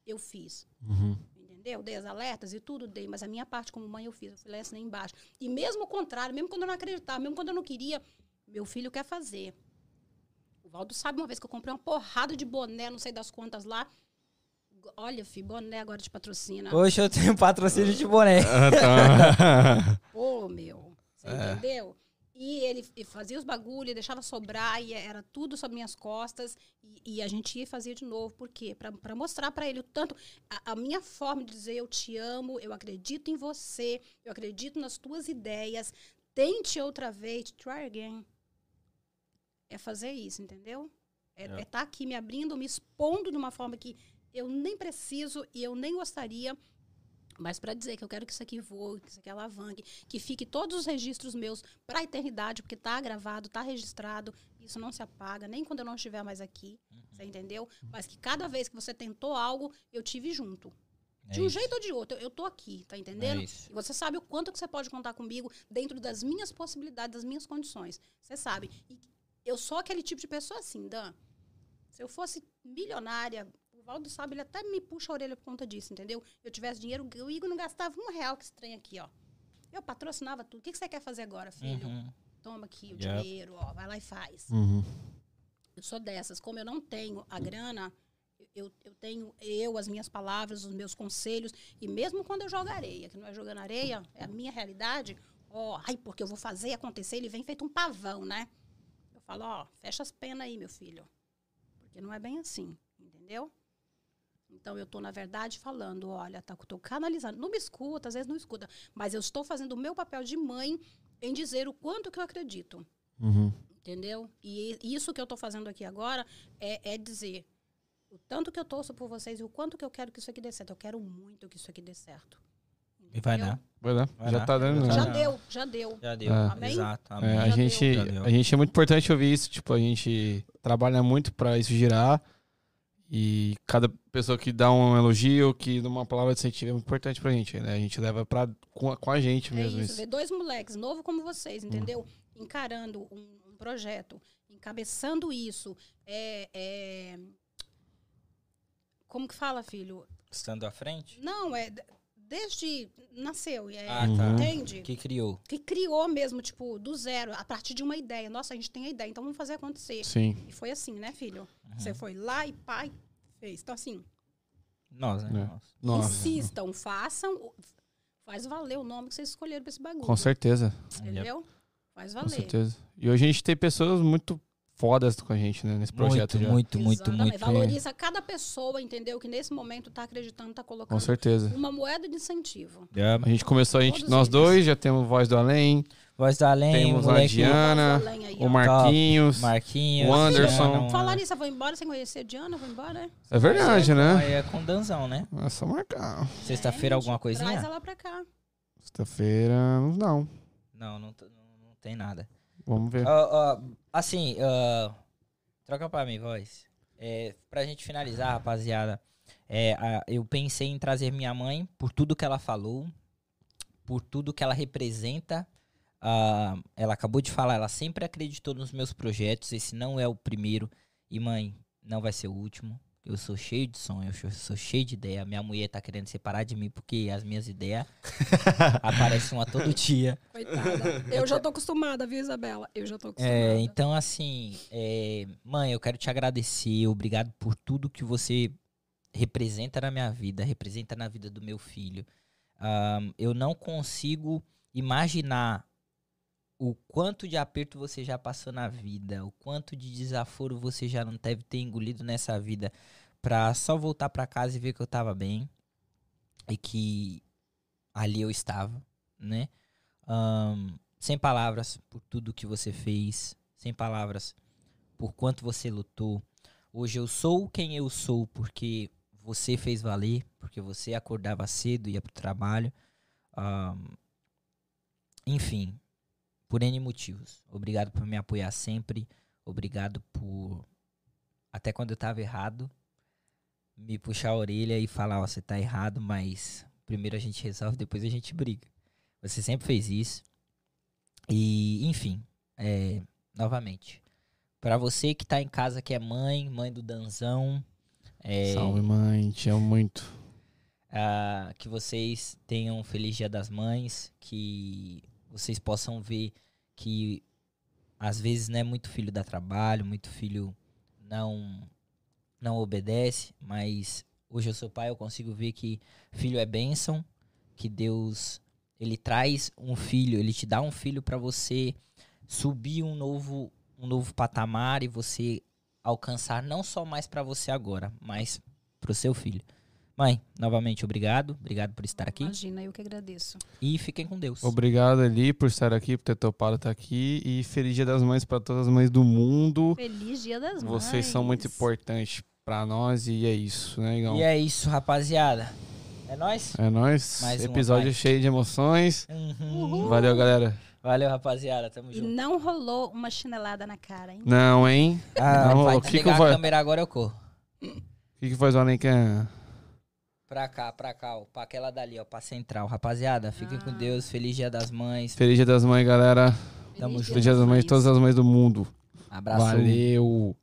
eu fiz. Uhum. Entendeu? Dei as alertas e tudo, dei, mas a minha parte como mãe eu fiz. Eu fui lá e assinei embaixo. E mesmo o contrário, mesmo quando eu não acreditava, mesmo quando eu não queria, meu filho quer fazer. O Valdo sabe uma vez que eu comprei uma porrada de boné, não sei das quantas lá. Olha, fi, boné agora te patrocina. Hoje eu tenho patrocínio de boné. *laughs* Ah, tá. *laughs* Pô, meu. Você É. entendeu? E ele fazia os bagulho, deixava sobrar, e era tudo sobre minhas costas. E, e a gente ia e fazia de novo. Por quê? Pra, pra mostrar pra ele o tanto. A, a minha forma de dizer eu te amo, eu acredito em você, eu acredito nas tuas ideias. Tente outra vez, try again. É fazer isso, entendeu? É É. estar aqui me abrindo, me expondo de uma forma que eu nem preciso e eu nem gostaria. Mas para dizer que eu quero que isso aqui voe, que isso aqui alavanque, que fique todos os registros meus para a eternidade, porque tá gravado, tá registrado, isso não se apaga, nem quando eu não estiver mais aqui, você entendeu? Mas que cada vez que você tentou algo, eu tive junto. É de um isso. jeito ou de outro, eu, tô aqui, tá entendendo? É isso. E você sabe o quanto que você pode contar comigo dentro das minhas possibilidades, das minhas condições. Você sabe. E eu sou aquele tipo de pessoa assim, Dan. Se eu fosse milionária, Valdo sabe, ele até me puxa a orelha por conta disso, entendeu? Eu tivesse dinheiro, o Igor não gastava um real que estranho aqui, ó. Eu patrocinava tudo. O que, que você quer fazer agora, filho? Uhum. Toma aqui o Yep. dinheiro, ó, vai lá e faz. Uhum. Eu sou dessas. Como eu não tenho a grana, Eu, eu tenho eu, as minhas palavras, os meus conselhos. E mesmo quando eu jogo areia, que não é jogando areia, é a minha realidade. Ó, ai, porque eu vou fazer acontecer, ele vem feito um pavão, né? Eu falo, ó, fecha as penas aí, meu filho. Porque não é bem assim, entendeu? Então eu estou, na verdade, falando, olha, tá, tô canalizando. Não me escuta, às vezes não escuta. Mas eu estou fazendo o meu papel de mãe em dizer o quanto que eu acredito. Uhum. Entendeu? E isso que eu estou fazendo aqui agora é, é dizer o tanto que eu torço por vocês e o quanto que eu quero que isso aqui dê certo. Eu quero muito que isso aqui dê certo. E vai dar. Vai dar. Vai já dar. tá dando. Já né? Já Não. deu, já deu. Já deu. É. Amém? Exato. É, Amém. a, Já gente, deu. A gente é muito importante ouvir isso. Tipo, a gente trabalha muito pra isso girar. E cada pessoa que dá um elogio, que dá uma palavra de incentivo é muito importante pra gente. Né? A gente leva pra, com, a, com a gente É mesmo. isso, isso. ver dois moleques novo como vocês, entendeu? Encarando um, um projeto, encabeçando isso. É, é- Como que fala, filho? Estando à frente? Não, é desde nasceu, é, Ah, tá. Entende? Que criou. Que criou mesmo, tipo, do zero, a partir de uma ideia. Nossa, a gente tem a ideia, então vamos fazer acontecer. Sim. E foi assim, né, filho? Uhum. Você foi lá e pai fez. Então, assim, Nós, né? É. Nós. Nossa. insistam, façam, faz valer o nome que vocês escolheram pra esse bagulho. Com certeza. Entendeu? Faz Com valer. certeza. E hoje a gente tem pessoas muito fodas com a gente, né? Nesse projeto Muito, já. muito, muito, Exatamente. muito. Valoriza cada pessoa, entendeu? Que nesse momento tá acreditando, tá Com colocando certeza. uma moeda de incentivo. É. A gente começou, a gente, Todos nós eles. dois, já temos Voz do Além, Voz do Além, Temos a Diana, aí, o. Marquinhos. Marquinhos, o Anderson. Falar nisso, eu vou embora sem conhecer a Diana, vou embora, né? É verdade, né? Aí é com Danzão, né? É só marcar. Sexta-feira É, alguma coisinha? Traz ela pra cá. Sexta-feira, não. Não, não, não tem nada. Vamos ver. Ó, ó, assim, ó, troca pra mim, voz. É, pra gente finalizar, rapaziada, é, eu pensei em trazer minha mãe por tudo que ela falou, por tudo que ela representa. Ah, ela acabou de falar, ela sempre acreditou nos meus projetos. Esse não é o primeiro. E, mãe, não vai ser o último. Eu sou cheio de sonhos, eu sou cheio de ideia. Minha mulher tá querendo separar de mim porque as minhas ideias *laughs* aparecem uma todo dia. Coitada. Eu já tô acostumada, viu, Isabela? Eu já tô acostumada. É, então, assim, é, mãe, eu quero te agradecer. Obrigado por tudo que você representa na minha vida, representa na vida do meu filho. Ahn, eu não consigo imaginar o quanto de aperto você já passou na vida, o quanto de desaforo você já não deve ter engolido nessa vida pra só voltar pra casa e ver que eu tava bem e que ali eu estava, né? Ahn, sem palavras por tudo que você fez, sem palavras por quanto você lutou. Hoje eu sou quem eu sou porque você fez valer, porque você acordava cedo ia pro trabalho. Ahn, enfim, por N motivos. Obrigado por me apoiar sempre. Obrigado por, até quando eu tava errado, me puxar a orelha e falar: Ó, você tá errado, mas primeiro a gente resolve, depois a gente briga. Você sempre fez isso. E, enfim, é, novamente. Pra você que tá em casa, que é mãe, mãe do Danzão, é, Salve, mãe. Te amo muito. ah, que vocês tenham um feliz Dia das Mães, que vocês possam ver que às vezes né, muito filho dá trabalho, muito filho não não obedece, mas hoje eu sou pai, eu consigo ver que filho é bênção, que Deus ele traz um filho, ele te dá um filho para você subir um novo um novo patamar e você alcançar não só mais para você agora, mas pro seu filho. Mãe, novamente obrigado, obrigado por estar aqui Imagina, eu que agradeço. e fiquem com Deus. Obrigado, Ali, por estar aqui, por ter topado estar aqui. E feliz Dia das Mães para todas as mães do mundo. Feliz Dia das Mães. Vocês são muito importantes para nós e é isso, né, Igão? E é isso, rapaziada. É nóis? É nóis. Mais Episódio cheio de emoções. Uhum. Valeu, galera. Valeu, rapaziada. Tamo E junto. não rolou uma chinelada na cara, hein? Não, hein? Ah, Não, vai o que que vou- a câmera agora, eu corro. O que, que faz o Além que é? Pra cá, pra cá, ó. Pra aquela dali, ó. Pra central. Rapaziada, fiquem com Ah. Deus. Feliz Dia das Mães. Feliz Dia das Mães, galera. Tamo Feliz junto. Feliz Dia das Mães, todas as mães do mundo. Abraço. Valeu.